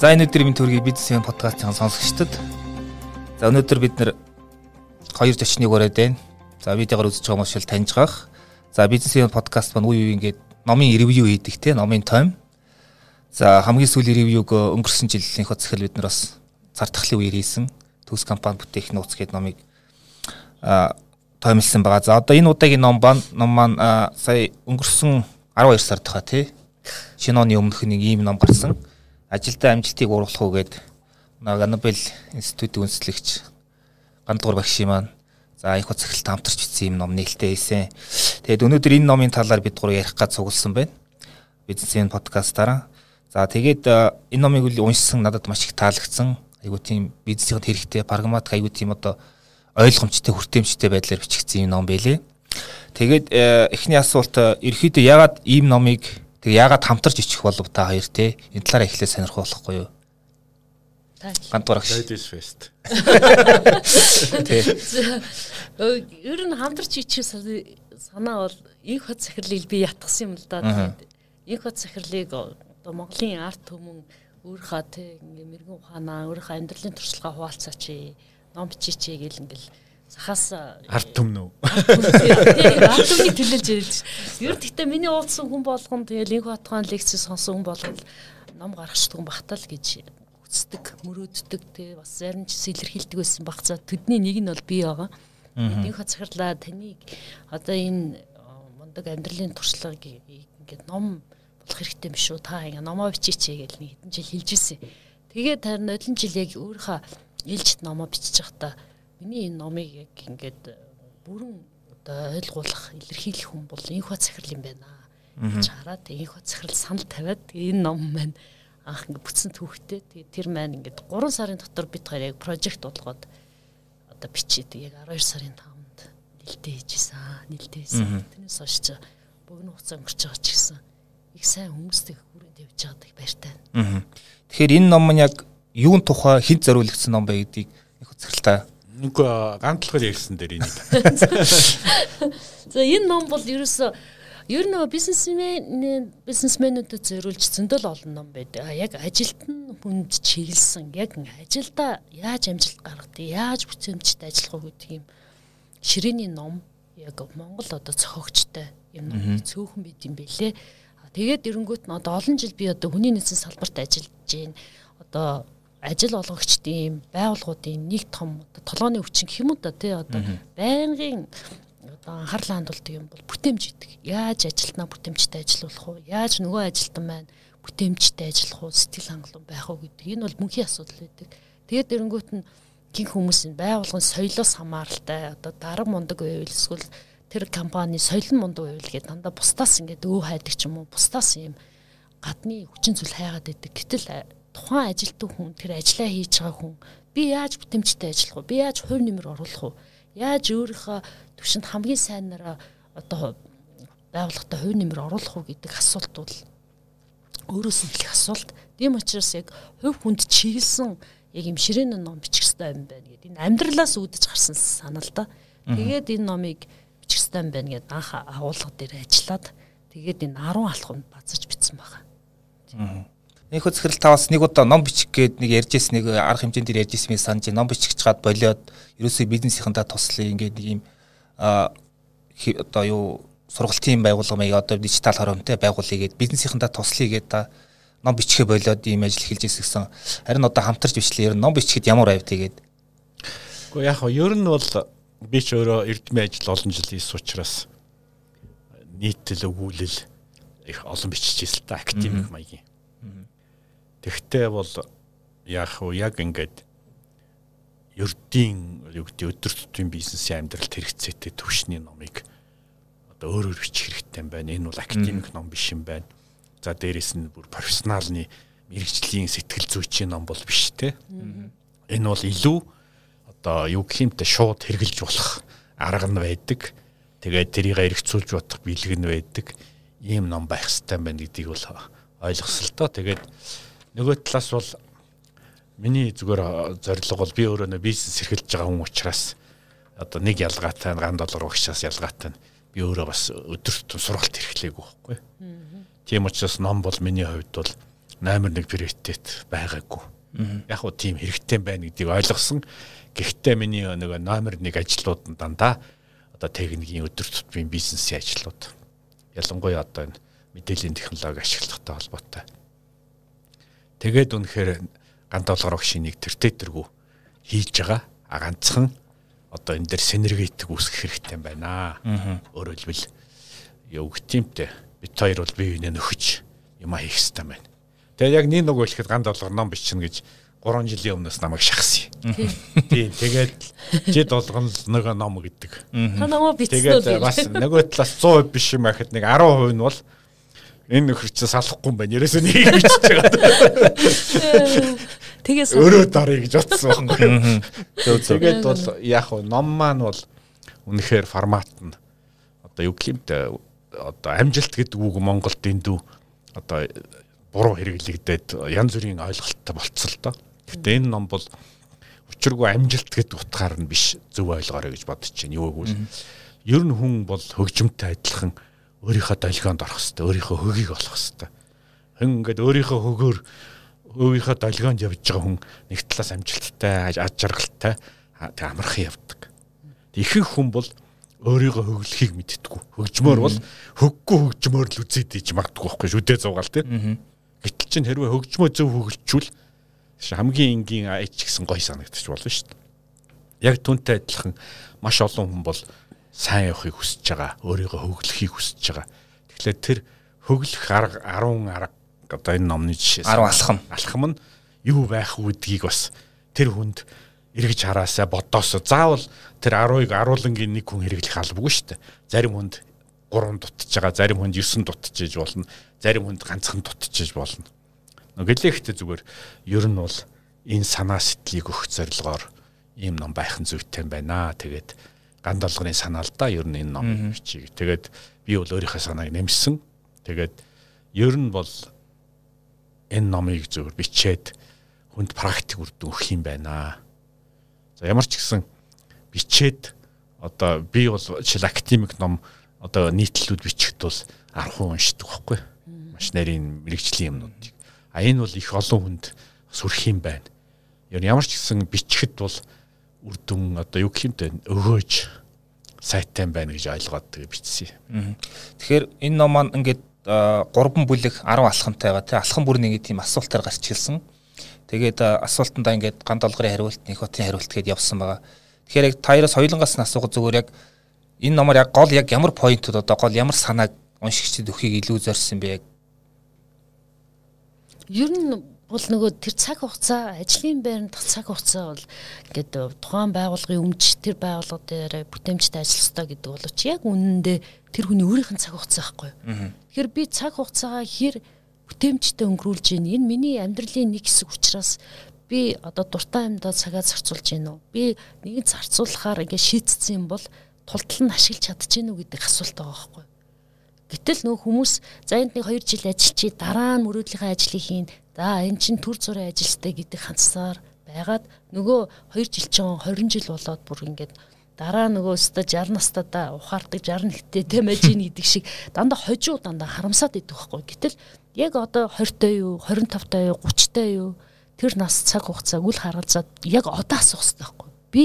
За энэ өдөр минь төргийн бизнесийн подкастын сонсогчдод за өнөөдөр бид нэр хоёр зочныг ураад байна. За видеогоор үзэж байгаа хүмүүс шил таньж гах. За бизнесийн подкаст маань үе үе ингээд номын ревю хийдэг те номын тойм. За хамгийн сүүлийн ревюг өнгөрсөн жилийнхөө захил бид нар бас цар тахлын үеэр хийсэн. Төс компани бүтээх нууц гэдэг номыг а тоймлсан байгаа. За одоо энэ удаагийн ном ба ном маань сая өнгөрсөн 12 сард хаа тий. Шинэ оны өмнөх нэг ийм ном гарсан ажилдаа амжилтыг уургах уу гэд Анабел институтийн үндэслэгч гандгуур багшийн маань за их цагт хамтарч бичсэн юм ном нээлттэй хийсэн. Тэгээд өнөөдөр энэ номын талаар бид гур ярих гэж цугласан байна. Бизнесийн подкастаараа. За тэгээд энэ номыг уншсан надад маш их таалагдсан. Айгуу тийм бизнесийн хэрэгтэй прагматик айгуу тийм одоо ойлгомжтой хүртээмжтэй байдлаар бичигдсэн юм ном байлээ. Тэгээд эхний асуулт ерөөхдөө ягаад ийм номыг Тэг яагаад хамтарч ичих болов та хоёр те энэ талаараа эхлээд сонирхох болохгүй юу? Гандуур агш. Ladies first. Ер нь хамтарч ичих санаа бол их хот захирлыг би ятгсан юм л да. Их хот захирлыг одоо Монголын арт түмэн өөрийнхөө те ингээ мэрэгэн ухаанаа өөрийнхөө амьдралын туршлагаа хуваалцаач ном бичээч гэл ингээл сахаас арт түмнүү. Арт түмний төлөөлж ярьж. Ер нь гэхдээ миний уулзсан хүн болгон тэгэл инх батгаан лекц сонсон хүн болгон ном гаргachдаг бахтал гэж үздэг, мөрөөддөг тий бас зарим ч илэрхийлдэг байсан баг. За төдний нэг нь бол би байгаа. Инх хацгарлаа таныг одоо энэ мундаг амьдралын туршлагыг ингээд ном болох хэрэгтэй юм шүү. Та ингээ номоо бичээч гэж нэг хэдэн жил хэлж ирсэн. Тэгээд харин нодлон жил яг өөрийнхөө илжит номоо бичиж байхдаа Миний энэ номыг яг ингээд бүрэн одоо ойлгуулах, илэрхийлэх хүн бол инх бат захирал юм байна. гэж хараад инх бат захирал санал тавиад энэ ном маань анх ингээд бүтсэн түүхтэй. Тэгээ тэр маань ингээд 3 сарын дотор бид хоёр яг прожект болгоод одоо бичээд яг 12 сарын 5-нд нэлтээ хийжсэн. Нэлтээ хийсэн. Тэрнээс хойш ч богино хугацаа өнгөрч байгаа ч гэсэн их сайн хүмүүстэй хүрээнд явж байгаад их баяртай. Тэгэхээр энэ ном нь яг юун тухай хэн зориулагдсан ном бэ гэдгийг их үзэсгэлэнтэй Нүгөө гантлахад ярьсан дээр энийг. За энэ ном бол ерөөсөө ер нь бизнесмен бизнесмэнүүдэд зориулж зөндөл олон ном байдаг. Яг ажилд нь хүнд чиглэсэн яг ажилда яаж амжилт гаргадгийг, яаж бүтээмжтэй ажиллах уу гэдэг юм ширээний ном яг Монгол одоо цохогчтой юм ном цөөхөн байд юм бэлээ. Тэгээд эрэнгүүт нь одоо олон жил би одоо хүний нөөцийн салбарт ажиллаж байна. Одоо ажил олгогчдын байгууллагуудын нэг том толгойн юм уу да тий одоо байнгын одоо анхаарлаа хандуулдаг юм бол бүтээмж идэг. Яаж ажилтнаа бүтээмжтэй ажиллах уу? Яаж нөгөө ажилтан маань бүтээмжтэй ажиллах уу? Сэтгэл хангалуун байх уу гэдэг. Энэ бол мөнхийн асуудал байдаг. Тэгээд эрэнгүүт нь гин хүмүүсийн байгууллагын соёлоос хамааралтай одоо дарга мундаг байвал эсвэл тэр компани соёл нь мундаг байвал гэдэг дандаа бусдаас ингээд өө хайдаг ч юм уу бусдаас юм гадны хүчин зүйл хайгаад байдаг. Гэтэл тухайн ажилтг хүн тэр ажиллаа хийж байгаа хүн би яаж бүтэмжтэй ажиллах вэ? Би яаж хувь нэмэр оруулах вэ? Яаж өөрийнхөө төвшөнд хамгийн сайнараа одоо байгууллагатай хувь нэмэр оруулах уу гэдэг асуулт бол өөрөөс нь их асуулт. Тийм учраас яг хувь хүнд чиглэсэн яг юм ширээн ном бичих хэрэгтэй юм байна гэдэг. Энэ амьдралаас үүдэж гарсан санаа л да. Тэгээд энэ номыг бичих хэрэгтэй юм байна гэдээ анх агуулга дээр ажиллаад тэгээд энэ 10 алхамд базаж бичсэн байгаа. Энэхүү захирал та бас нэг удаа ном бичих гээд нэг ярьж ирсэн нэг арга хэмжээнд ярьж ирсэн мэт санаж ном бичих чад болоод ерөөсөө бизнесийнхэнтэй туслая ингээд нэг юм а одоо юу сургалтын байгууллага маяг одоо дижитал хоромтой байгуулъя гээд бизнесийнхэнтэй туслая гээд та ном бичихэ болоод ийм ажил эхэлж ирсэн. Харин одоо хамтарч бичлээ. Ер нь ном бичихэд ямар байв тэгээд. Гэхдээ яг хоо ер нь бол би ч өөрөө эрдмийн ажил олон жил хийсэн учраас нийтлэл өгүүлэл их олон бичиж ирсэн та академик маягийн. Тэгтээ бол яг уу яг ингээд ердийн юу гэдэг өдөр тутмын бизнесийн амьдралд хэрэгцээтэй төвшний номыг одоо өөр өөр бичих хэрэгтэй юм байна. Энэ бол академик ном биш юм байна. За дээрэс нь бүр профессионалны мэрэгжлийн сэтгэл зүйчийн ном бол биш те. Энэ бол илүү одоо юу гэх юмтэй шууд хэрглэж болох арга нь байдаг. Тэгээд тэрийг эргцүүлж бодох бэлэг нь байдаг. Ийм ном байх хэрэгтэй байна гэдгийг бол ойлгосол тоо. Тэгээд нөгөө талаас бол миний зүгээр зорилго бол би өөрөө нөө бизнес эрхэлж байгаа хүн учраас одоо нэг ялгаатай ган доллар багшаас ялгаатай би өөрөө бас өдөр тутам сургалт эрхлэегүй байхгүй. Тийм учраас ном бол миний хувьд бол номер 1 приоритет байгаагүй. Яг уу тийм хэрэгтэй байна гэдгийг ойлгосон. Гэхдээ миний нэг номер 1 ажлууд нь дандаа одоо техникийн өдөр тутмын бизнесийн ажлууд. Ялангуяа одоо энэ мэдээллийн технологи ашигладагтай холбоотой. Тэгээд үнэхээр гандуулгаар багшийн нэг тэртээ тэргүү хийж байгаа. А ганцхан одоо энэ дээр синергетик үүсгэх хэрэгтэй юм байна. Өөрөөр хэлбэл юмтэй бит хоёр бол бие биенээ нөхөж юм хийх хэрэгтэй байна. Тэгээ яг нэг нөгөө хэлэхэд ганд болгор ном бичнэ гэж 3 жилийн өмнөөс намайг шахсан. Тийм тэгээд жид болгон нөгөө ном гэдэг. Та намаа бичсэн үү? Тэгээд бас нөгөө талаас 100% биш юм ахад нэг 10% нь бол энэ нөхөр чи салахгүй юм байна. Ерөөсөө нэг бичиж байгаа. Тэгээс өөрөө дарыг гэж бодсон байхгүй. Тэгээд бол яг нь ном маань бол үнэхээр формат нь одоо юу гэмтэй одоо амжилт гэдэг үг Монголд эндүү одоо буруу хэрэглэгдээд янз бүрийн ойлголттой болцсон л доо. Гэхдээ энэ ном бол учиргүй амжилт гэдэг утгаар нь биш зөв ойлгоорой гэж бодож байна. Юу гэвэл ер нь хүн бол хөгжимтэй адилхан өөрийнхөө долгионд орох хэвээр өөрийнхөө хөгийг олох хэвээр. Хүн ингээд өөрийнхөө хөгөөр өөрийнхөө долгионд явж байгаа хүн нэг талаас амжилттай, аж жаргалтай тэг амархан явдаг. Ихэнх хүн бол өөрийгөө хөглөхийг мэдтгүү. Хөгжмөр бол хөггүй хөгжмөр л үзээд иж магадгүй байхгүй шүү дээ зугаал тийм. Гэтэл чинь хэрвээ хөгжмөө зөв хөглчүүл хамгийн энгийн аяч гэсэн гой санагдчих болно шүү дээ. Яг түнтэй адилхан маш олон хүн бол сайн явахыг хүсэж байгаа, өөрийгөө хөглөхийг хүсэж байгаа. Тэгэхээр тэр хөглөх арга 10 арга одоо энэ номны жишээ 10 алхам. Алхам нь юу байх үүдгийг бас тэр хүнд эргэж хараасаа бодоосоо заавал тэр 10-ыг аруулангийн нэг хүн хэрэглэх албагүй шүү дээ. Зарим хүнд 3 дутж байгаа, зарим хүнд 9 дутчихж болно, зарим хүнд ганцхан дутчихж болно. Гэлээхтэй зүгээр ер нь бол энэ санаа сэтгэлийг өгөх зорилгоор ийм ном байх нь зүйтэй байна. Тэгээд ганд алганы санаалдаа ер нь энэ ном бичиг. Тэгээд би бол өөрийнхөө санааг нэмсэн. Тэгээд ер нь бол энэ номыг зөвөр бичээд хүнд практик үр дүн өгөх юм байна. За ямар ч гэсэн бичээд одоо би бол жишээл академик ном одоо нийтлэлүүд бичихд бол 10 хүн уншдаг байхгүй. Маш нарийн мэрэгжлийн юмнуудыг. А энэ бол их олон хүнд сүрх юм байна. Ер нь ямар ч гэсэн бичихд бол үр дүн одоо юу гэх юмтэй өгөөж сайтай байна гэж ойлгоод тэгээ бичсэн. Тэгэхээр энэ ном маань ингээд гурван бүлэг 10 алхамтай байгаа тий алхам бүрний нэг тийм асуултаар гарч хэлсэн. Тэгээд асуултандаа ингээд ганд олгорын хариулт, нэг хотын хариулт гэдээ явсан байгаа. Тэгэхээр яг таяраас хоёулангаас нь асуух зүгээр яг энэ номоор яг гол яг ямар поинтууд одоо гол ямар санааг уншигчдад өгөхийг илүү зорьсон бэ яг ер нь бол нөгөө тэр цаг хугацаа ажлын байранд цаг хугацаа бол ингээд тухайн байгууллагын өмч тэр байгууллага дээр бүтээмжтэй ажиллах хэрэгтэй гэдэг боловч яг үнэндээ тэр хүний өөрийнх нь цаг хугацаа байхгүй. Тэгэхээр би цаг хугацаагаа хэр бүтээмжтэй өнгөрүүлж гин энэ миний амьдралын нэг хэсэг учраас би одоо дуртай амьдаа цагаа зарцуулж гин үү? Би нэгэн зарцуулахаар ингээ шийдсэн юм бол тултал нь ашиглаж чадчихэв үү гэдэг асуулт байгаа байхгүй гэтэл нөх хүмүүс за энд нэг 2 жил ажиллачи дараа нь мөрөөдлийнхээ ажлыг хийн за эн чин төр зургийн ажилттай гэдэг хандсаар байгаад нөгөө 2 жил чинь 20 жил болоод бүр ингээд дараа нөгөө өстө 60 настайдаа ухаардаг 61-тэй тэмэж ийн гэдэг шиг дандаа хожуу дандаа харамсаад идэх байхгүй. Гэтэл яг одоо 20-той юу 25-той юу 30-той юу тэр нас цаг хугацааг үл харгалзаад яг одоо асуух хэрэгтэй байхгүй. Би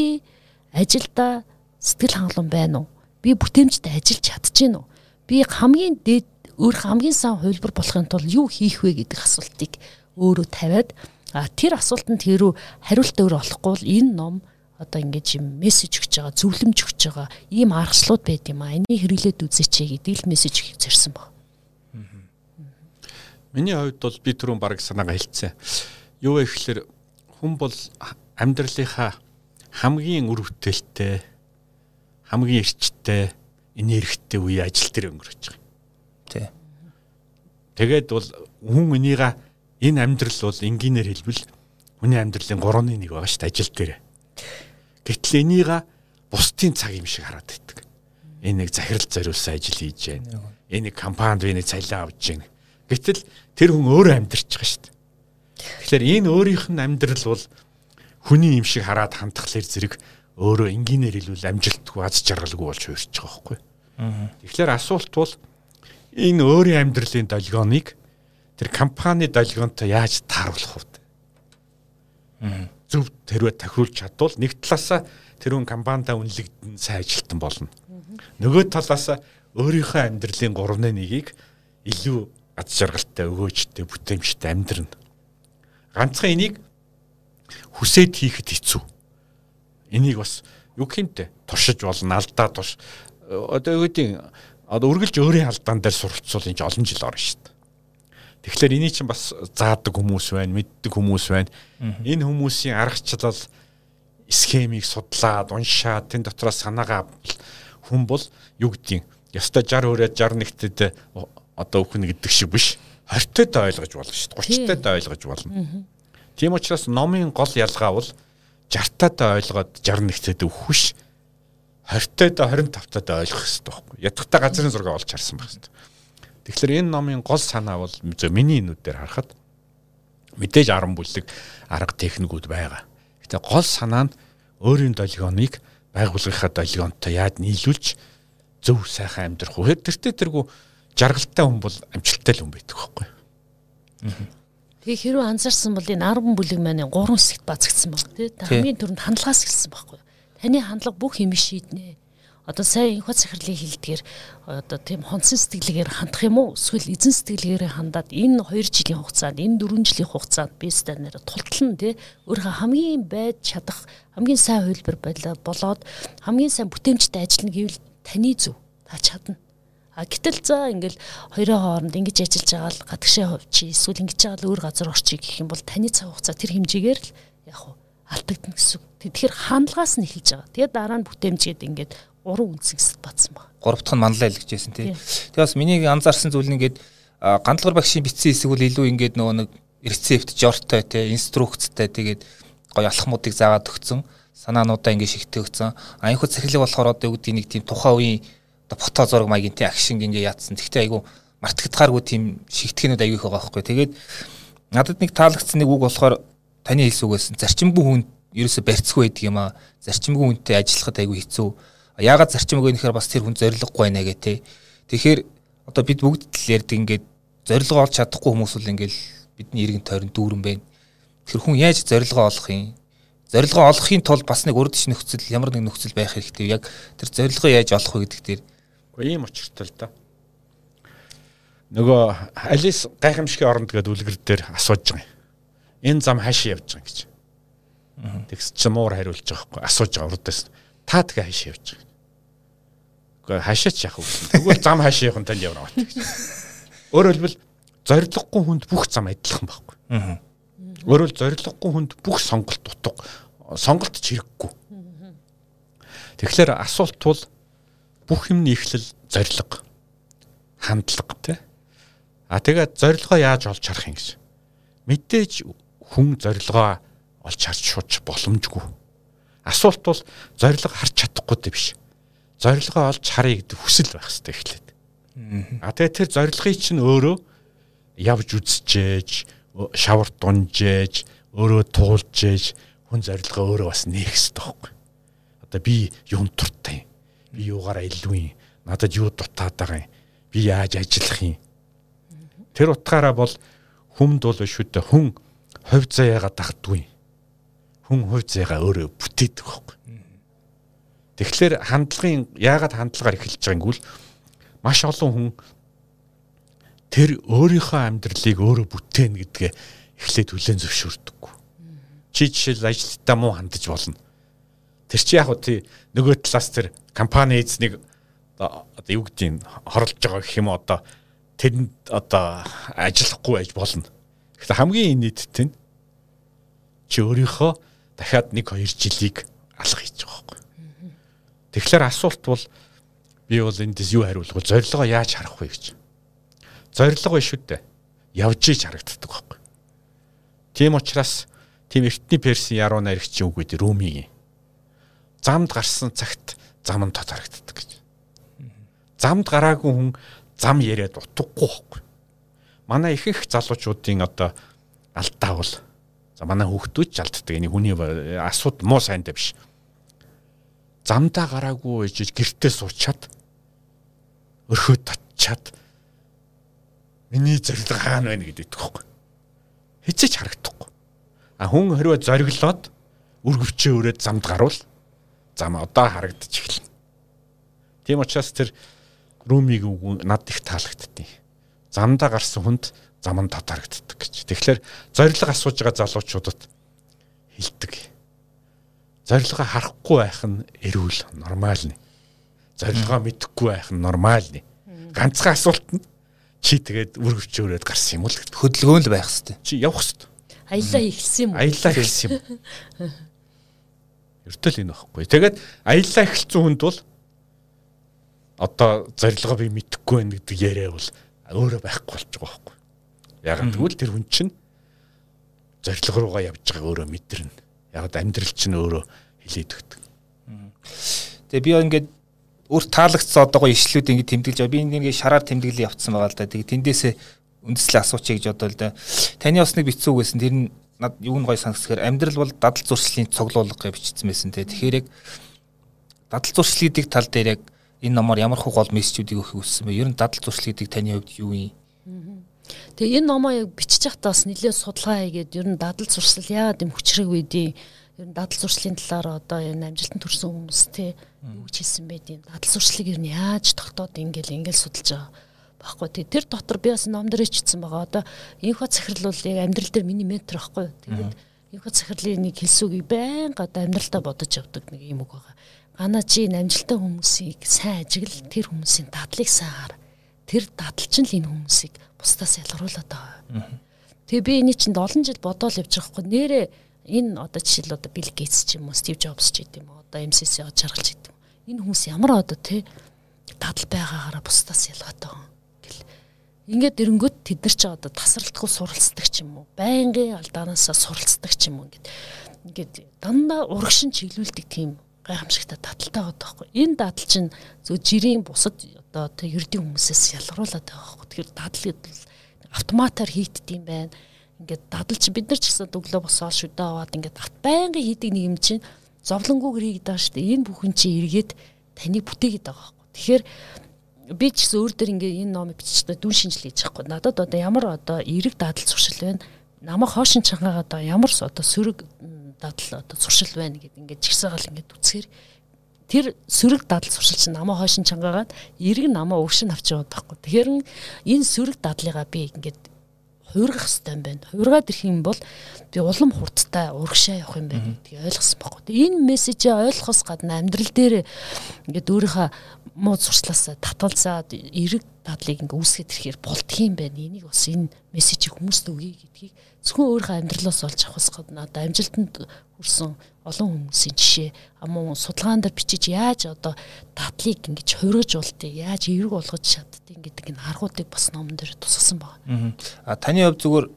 ажилда сэтгэл хангалуун байна уу? Би бүтээмжтэй ажиллаж чадчихэв үү би хамгийн дээд өөр хамгийн сан хувилбар болохын тулд юу хийх вэ гэдэг асуултыг өөрөө тавиад а тэр асуултанд тэрүү хариулт өөр олохгүй бол энэ ном одоо ингэж юм мессеж өгч байгаа зөвлөмж өгч байгаа ийм аргачлууд байд юм а энийг хэрэглээд үзээч гэдэг л мессеж зорьсон баг. Миний хувьд бол би түрүүн баг санаагаа хэлсэн. Юу вэ гэхээр хүн бол амьдралынхаа хамгийн үр бүтээлтэй хамгийн эрчтэй энергитэй үе ажил дээр өнгөрөөж байгаа. Тий. Тэгээд бол хүн энийга энэ амьдрал бол энгийнээр хэлбэл хүний амьдралын 3-1 байгаа шүү дээ ажил дээр. Гэтэл энийга бусдын цаг юм шиг хараад байдаг. Энэ нэг захирал зориулсан ажил хийж байна. Энэ нэг компанид би нэг цалин авч байна Гэтэл тэр хүн өөрөө амьдарч байгаа шүү дээ. Тэгэхээр энэ өөрийнх нь амьдрал бол хүний юм шиг хараад хандхлаар зэрэг өөрөө энгийнээр хэлвэл амжилтгүй аз жаргалгүй болж хуурч байгаа байхгүй. Тэгэхээр асуулт бол энэ өөрийн амьдралын долгионыг тэр компани долгионтой яаж тааруулах вэ? Зөв тэрвээ тохируулж чадвал нэг талаасаа тэр хүн компанидаа үнэлэгдэн сайн ажилтан болно. Нөгөө талаасаа өөрийнхөө амьдралын 3-1-ийг илүү аз жаргалтай өгөөжтэй бүтээмжтэй амьдрна. Ганцхан энийг хүсээд хийхэд хэцүү. Энийг бас юу гэмтэй туршиж болно, алдаа туш. Одоо юу гэдэг одоо үргэлж өөрийн алдаан дээр суралцвал энэ олон жил орно шүү дээ. Тэгэхээр эний чинь бас заадаг хүмүүс байна, мэддэг хүмүүс байна. Энэ хүмүүсийн аргачлал схемийг судлаад, уншаад тэн дотроос санаагаа хүн бол юу гэдгийг ёстой 60 өрөө 61-т одоо үхэн гэдэг шиг биш. 20-тод ойлгож болно шүү дээ. 30-тод ойлгож болно. Тийм учраас номын гол ялгаа бол 60-тад ойлгоод 61-т өгөх биш 20-тод 25-тад ойлгох хэрэгтэй байхгүй. Ядахтаа газрын зураг олж харсан байх хэрэгтэй. Тэгэхээр энэ номын гол санаа бол миний нүдээр харахад мэдээж 10 бүлэг арга техникүүд байгаа. Гэтэ гол санаа нь өөрийн долгионыг байгууллагынхаа долгионтой яаж нийлүүлж зөв сайхан амьдрах вэ? Тэртээ тэргүй жаргалтай хүн бол амжилттай л хүн байдаг байхгүй. Тэгээ хэрүү анзаарсан бол энэ 10 бүлэг маань 3 хэсэгт бацагдсан баг тий. Хамгийн түрүүнд хандлагаас эхэлсэн байхгүй таны хандлага бүх юм шийднэ. Одоо сайн инх захирлын хилдгээр одоо тийм хонцсон сэтгэлгээр хандах юм уу? Эсвэл эзэн сэтгэлгээр хандаад энэ 2 жилийн хугацаанд, энэ 4 жилийн хугацаанд би станаар тултлан тий өөрөө хамгийн байд чадах, хамгийн сайн хөлбөр болоод хамгийн сайн бүтээмжтэй ажиллана гэвэл таны зөв. Та чадна. А гэтэл за ингээл хоёрын хооронд ингэж ажиллаж байгаа л гадагшаа хувьчи эсвэл ингэж байгаа л өөр газар орчий гэх юм бол таны цаг хугацаа тэр хэмжээгээр л яг хуу алдагдана гэсэн. Тэгэхээр хандлагаас нь эхэлж байгаа. Тэгээд дараа нь бүтээмжгээд ингээд уран үнсэгсэд батсан баг. Гурав дахь нь манлаа илгэжсэн тий. Тэгээд бас миний анзаарсан зүйл нь ингээд гандлгар багшийн бичсэн хэсэг бол илүү ингээд нөгөө нэг рецепт жортой тий инструкцтай тэгээд гоё алхмуудыг заагаад өгсөн санаануудаа ингээд шигтээ өгсөн. Аянхуд цахилэг болохоор одоо юу гэдэг нэг тийм тухайн үеийн одоо фото зураг маягийн тий акшинг ингээд яатсан. Тэгтээ айгу мартагдахааргүй тийм шигтгэнүүд аягүй их байгаа байхгүй. Тэгээд надад нэг таалагдсан нэг үг болохоор таны хэлс үгээс зарчимгүй хүн ерөөсө барьцгүй байдаг юм аа. Зарчимгүй хүнтэй ажиллахад айгүй хэцүү. Яагаад зарчимгүй нэхэр бас тэр хүн зориггүй байна гэх тээ. Тэгэхээр одоо бид бүгд л ярьдаг ингээд зорилгоо олж чадахгүй хүмүүс бол ингээд бидний иргэн тойрон дүүрэн байна. Тэр хүн яаж зорилгоо олох юм? Зорилгоо олохын тулд бас нэг урд нөхцөл ямар нэг нөхцөл байх хэрэгтэй. Яг тэр зорилгоо яаж олох вэ гэдэг дээр. Гэхдээ ийм учиртай л да. Нөгөө Алис гайхамшигын оронд гэдэг үлгэр дээр асууж байгаа юм энэ зам хаашаа явж байгаа гэж. Тэгс чи муур хариулж байгаа хгүй асууж байгаа урдаас та тэгээ хаашаа явж байгаа. Гэхдээ хаашаа ч яах вэ? Тэгвэл зам хаашаа явах нь танд явна бат. Өөрөөр хэлбэл зориггүй хүнд бүх зам адилхан байхгүй. Өөрөөр зориггүй хүнд бүх сонголт утга сонголт ч хэрэггүй. Тэгэхээр асуулт бол бүх юм нийхлэл зориг хандлага тий. А тэгээд зорилгоо яаж олж харах юм гэж. Мэдээж хүн зорилгоо олж харж шууч боломжгүй. Асуулт бол зорилго харж чадахгүй биш. Зорилгоо олж харъя гэдэг хүсэл байх хэрэгтэй эхлээд. А тэгээ тэр зорилгыг чинь өөрөө явж үзчихээж, шавар дунжээж, өөрөө туулжээж хүн зорилгоо өөрөө бас нээх хэрэгтэй байхгүй. Одоо би юун туртай юм? Би юугаараа илүү юм? Надад юу дутаад байгаа юм? Би яаж ажиллах юм? Тэр утгаараа бол хүмд бол шүү дээ хүн хувь заяагаа дагдгүй. Хүн хувь заяагаа өөрөө бүтээдэг байхгүй. Тэгэхээр хандлагын яагаад хандлагаар эхэлж байгааг нь маш олон хүн тэр өөрийнхөө амьдралыг өөрөө бүтээнэ гэдгээ эхлээд хүлээн зөвшөөрдөггүй. Чи жишээл ажилтаа муу хандаж болно. Тэр чи яг тий нөгөө талаас тэр компани эзнийг одоо юу гэдгийг хорлож байгаа гэх юм одоо тэрэнд одоо ажиллахгүй байж болно. Тэгэхээр хамгийн нийттэй нь чи өөрийнхөө дахиад 1 2 жилийг байхгүй. Тэгэхээр асуулт бол би бол эндээс юу хариулах вэ? Зорилгоо яаж харах вэ гэж. Зорилго биш үү дээ. Явж иж харагддаг байхгүй. Тийм учраас тийм эртний персийн яруу найрагчийн үг гэдэг Румигийн замд гарсан цагт зам нь тод харагддаг гэж. Замд гараагүй хүн зам яриад утгагүй байхгүй манай ихэнх залуучуудын одоо алдаа бол за манай хүүхдүүд ч алддаг. Энэ хүний асууд муу сайнтай биш. Замдаа гараагүй ээж гэртээ суучаад өрхөө татчаад миний зориг хаана байна гэдэг тэгэхгүй. Хизээч харагдахгүй. А хүн хэрвээ зориглоод үр гөвчөө өрөөд замд гарвал зам одоо харагдаж эхэлнэ. Тийм учраас тэр румиг над их таалагдтыг. Замдаа гарсан хүнд зам нь татарагддаг гэж. Тэгэхээр зориг асууж байгаа залуучуудад хилдэг. Зорилгоо харахгүй байх нь эрүүл нормалны. Зорилгоо мэдэхгүй байх нь нормалны. Ганцхан асуулт нь чи тэгээд үр хөвчөөрөөд гарсан юм уу гэдэг. Хөдөлгөөн л байх хэвээр. Чи явах хэвээр. Аялаа ихсэн юм уу? Аялаа ихсэн юм. Ертэл энэ байхгүй. Тэгээд аялаа эхэлсэн хүнд бол одоо зорилгоо би мэдэхгүй байна гэдэг яриа бол өөрөө байхгүй болж байгаа байхгүй. Яг тэгвэл тэр хүн чинь зорилго руугаа явж байгааг өөрөө мэдэрнэ. Яг амьдрал чинь өөрөө хилээд өгдөг. Тэгээ би ингээд өөрт таалагдсан одоогоо ишлүүд ингээд тэмдэглэж байгаа. Би ингээд шараар тэмдэглэл явцсан байгаа л да. Тэгээ тэндээсээ үндэслэл асуучаа гэж бодвол да. Таны бас нэг бицүү үгээсэн тэр нь над юу нэг гой санагсхээр амьдрал бол дадал зуршлын цуглуулга гэж бичсэн байсан те. Тэгэхээр яг дадал зуршил гэдэг тал дээр яг энэ номоор ямар хуу гол мессежүүдийг өгөх хүссэн бэ? Ер нь дадал зуршил гэдэг таны хувьд юу юм? Тэгээ энэ номоо яг бичиж байхдаа бас нэлээд судалгаа хийгээд ер нь дадал зуршил яагаад юм хүчрэг байдیں۔ Ер нь дадал зуршлын талаар одоо энэ амжилтанд хүрсэн хүмүүс те юу гэж хэлсэн байдیں۔ Дадал зуршлыг ер нь яаж тогтоод ингээл ингээл судалж байгаа баггүй тий тэр дотор би бас ном дээр ичсэн байгаа. Одоо инхо захирлуулыг амьдрал дээр миний ментор баггүй тэгээд инхо захирлын нэг хэлсүүгийг байнга одоо амьдралдаа бодож явдаг нэг юм үг байгаа. Гана чи намжилтаа хүмүүсийг сайн ажиглал тэр хүмүүсийн дадлыг сайн хар тэр дадалч нь л энэ хүмүүсийг бусдаас ялгаруулад байгаа. Тэгээ би энэ чинь 7 жил бодоол явж байгаа хгүй. Нэрээ энэ одоо жишээл одоо Билл Гейтс ч юм уу, Стив Джобс ч гэдэм үү, одоо MCC од жаргалч гэдэм. Энэ хүмүүс ямар одоо те дадал байгаагаараа бусдаас ялгаатай байгаа Ингээд эрэнгөт тэд нар ч одоо тасралтгүй суралцдаг ч юм уу. Байнгын алдаанаасаа суралцдаг ч юм уу ингээд. Ингээд дандаа урагшин чиглүүлдэг тийм гайхамшигтай дадалтай байгаа байхгүй. Энэ дадал чинь зөв жирийн бусад одоо тэ ердийн хүмүүсээс ялгаруулад байгаа байхгүй. Тэгэхээр дадал гэдэг автоматар хийддэг юм байна. Ингээд дадал чи бид нар ч гэсэн өглөө босоод шүдэ аваад ингээд байнгын хийдэг нэг юм чинь зовлонгүйгээр хийгээд байгаа шүү дээ. Энэ бүхэн чи эргээд таныг бүтээгээд байгаа байхгүй. Тэгэхээр би ч гэсэн өөр дөр ингээ энэ номыг биччихдээ дүн шинжил хийж байхгүй. Надад одоо ямар одоо эерэг дадал зуршил байна. Намайг хоошин чангаа одоо ямар одоо сөрөг дадал одоо зуршил байна гэд ингээ жигсаагаал ингээ үцхээр тэр сөрөг дадал зуршил чинь намайг хоошин чангаагаад эерэг намайг өвшин авч яваад байхгүй. Тэгэхээр энэ сөрөг дадлыгаа би ингээд хуургах хэрэгтэй юм байна. Хуургаад ирэх юм бол би улам хурдтай урагшаа явах юм байна гэдгийг ойлгосон байхгүй. Энэ мессежээ ойлгохоос гадна амьдрал дээр ингээд өөрийнхөө муу зуршлаасаа татгалзаад эрэг дадлыг ингээ үүсгэж ирэхээр болдго юм байна. Энийг бас энэ мессежийг хүмүүст өгье гэдгийг зөвхөн өөрийнхөө амьдралаас олж авахс гадна одоо амжилтанд хүрсэн олон хүмүүсийн жишээ амуу судалгаан дээр бичиж яаж одоо татлыг ингэж хувиргаж болтыг яаж эерэг болгож чаддгийг гэдэг энэ аргуудыг бас номон дээр тусгасан байна. А таны хувьд зүгээр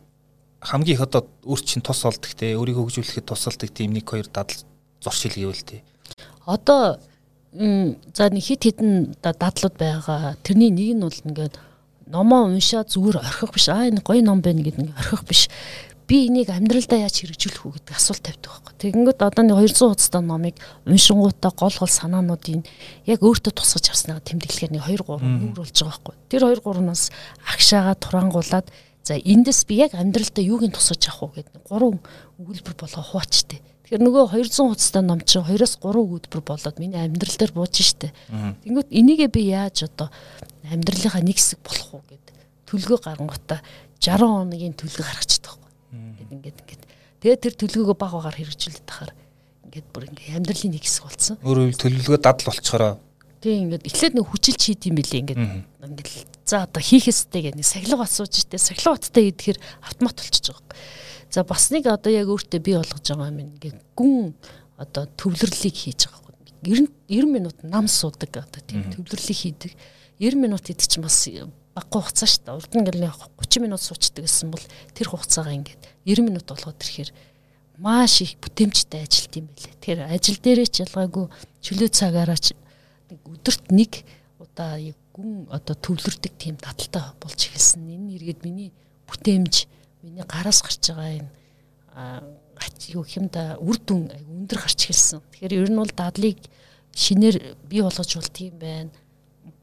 хамгийн их одоо өөр чинь тус олдог те өөрийгөө хөгжүүлэхэд тусалдаг тийм нэг хоёр дадал зуршил гэвэл те. Одоо за нэг хит хитэн дадлууд байгаа. Тэрний нэг нь бол ингээд номоо уншаа зүгээр орхих биш. Аа энэ гоё ном байна гэдэг нэг орхих биш би энийг амьдралдаа яаж хэрэгжүүлэх үү гэдэг асуулт тавьдаг байхгүй. Тэгэнгүүт одоо нэг 200 хуудастай номыг уншингуудаа гол гол санаануудын яг өөртөө тусгаж авснаа тэмдэглэхээр нэг 2 3 нүүр болж байгаа байхгүй. Тэр 2 3-наас агшаага турангуулад за эндээс би яг амьдралдаа юуг нь тусгаж авах уу гэдэг 3 өгүүлбэр болго хуучтай. Тэгэхээр нөгөө 200 хуудастай ном чинь 2-оос 3 өгүүлбэр болоод миний амьдрал дээр бууж штэ. Тэнгүүт энийгээ би яаж одоо амьдралынхаа нэг хэсэг болох уу гэд төлгөө гарангуудаа 60 хоногийн төлгөө гаргачихдаг ингээд ингээд тэгээд тэр төлөвлөгөө баг багаар хэрэгжүүлээд тахаар ингээд бүр ингээд амьдралын нэг хэсэг болсон. Өөрөөр төлөвлөгөө дадал болчихороо. Тийм ингээд эхлээд нэг хүчилж хийд юм билээ ингээд ингээд за одоо хийх ёстой гэх нэг сахилга асууж штэ сахилга баттай идэхээр автомат болчихж байгаа. За бас нэг одоо яг өөртөө бий болгож байгаа юм ингээд гүн одоо төвлөрлийг хийж байгаа. 90 90 минут нам суудаг одоо тийм төвлөрлийг хийдэг. 90 минут идэх чинь бас баггүй хугацаа шүү дээ. Урд нь ингээл 30 минут суучдаг гэсэн бол тэр хугацаагаа ингээд 90 минут болгоод ирэхээр маш их бүтээмжтэй ажилт юм байлээ. Тэгэхээр ажил дээрээ ч ялгаагүй чөлөө цагаараа ч нэг өдөрт нэг удаа гүн одоо төвлөрдөг тийм дадалтай болж эхэлсэн. Энэ иргэд миний бүтээмж, миний гараас гарч байгаа энэ юу хэмда үр дүн өндөр гарч эхэлсэн. Тэгэхээр ер нь бол дадлыг шинээр бий болгож болт юм байна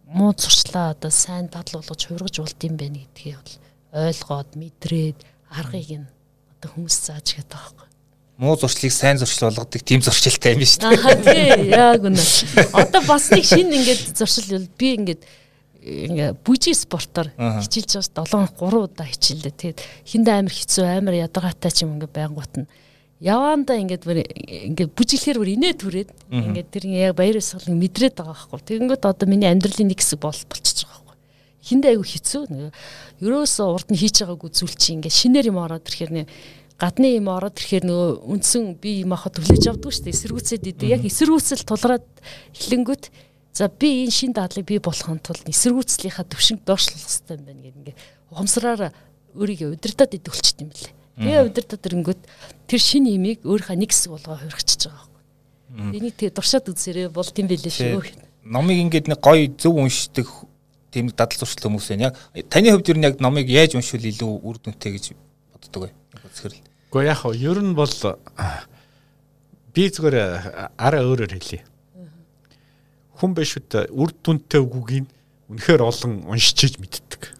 муу зуршлаа одоо сайн дадал болгож хувиргаж болд юм байна гэдгийг бол ойлгоод мэдрээд аргыг нь одоо хүмүүс зааж гэдэг байгаа муу зуршлыг сайн зуршил болгодог тийм зуршилтай юм биш үү? Аа тий яг үнэ. Одоо бас нэг шинэ ингээд зуршил бол би ингээд ингээ бүжиг спортоор хичээлж байгаа 7 3 удаа хичээлээ. Тэгээд хиндэ амар хэцүү амар ядаргаатай ч юм ингээ байнгут нь яваанда ингээд бүр ингээд бүжиглэхээр бүр инээ түрээд ингээд тэр яг баяр ёслолыг мэдрээд байгаа байхгүй. Тэгэнгүүт одоо миний амьдралын нэг хэсэг бол болчихж байгаа байхгүй. Хиндэ айгу хэцүү. Ерөөсөө урд нь хийж байгаагүй зүйл чи ингээд шинээр юм ороод ирэхээр нэ гадны юм ороод ирэхээр нөгөө үндсэн би юм ахад төлөж авдаг шүү дээ. Эсэргүүцээд идэв. Яг эсэргүүцэл тулгараад эхлэнгүүт за би энэ шин дадлыг бий болохын тулд эсэргүүцлийнхаа төвшинг доошлох хэрэгтэй юм байна гэх ингээд ухамсараар өөрийгөө удирдах идэх болчихт юм билээ. Тэгээ удирдах дэрнгүүт тэр шин имийг өөрийнхөө нэг хэсэг болгоо хувирчихж байгаа байхгүй. Энийг тэгээ дуршаад үзээрэй бол тийм байлээ шүү. Номыг ингээд нэг гоё зөв уншдаг тийм дадал зуршил хүмүүс байна. Яг таны хувьд ер нь яг номыг яаж уншвал илүү үр дүнтэй гэж боддог вэ? Үзэхэрэл. Гэхдээ яг хоо ер нь бол би зүгээр арай өөрөөр хэлье. Хүн биш үт үр дүнтэй үгүйг үнэхээр олон уншиж мэддэг.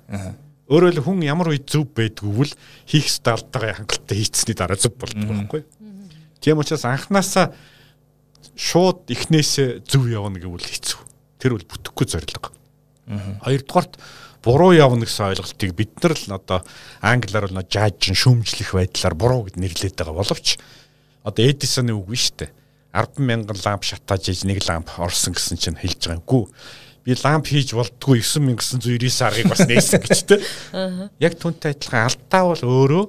Өөрөөр хүн ямар үед зөв байдгүй л хийх ёстой алдаагаа хангалттай хийцсэний дараа зөв болдог байхгүй. Тийм учраас анханасаа шууд эхнээсээ зөв явна гэвэл хэцүү. Тэр бол бүтэхгүй зорилго. Хоёрдугаарт буруу явна гэсэн ойлголтыг бид нар л одоо англиар бол жааж шүүмжлэх байдлаар буруу гэд нэрлэдэг байгаа боловч одоо Эдисоны үг биш үү? 100000 ламп шатааж иж нэг ламп орсон гэсэн чинь хэлж байгаа юм. Гүү би ламп хийж болтгүй 9999 аргыг бас нээсэн гэж тэ. Яг түнтэй адилхан алдаа бол өөрөө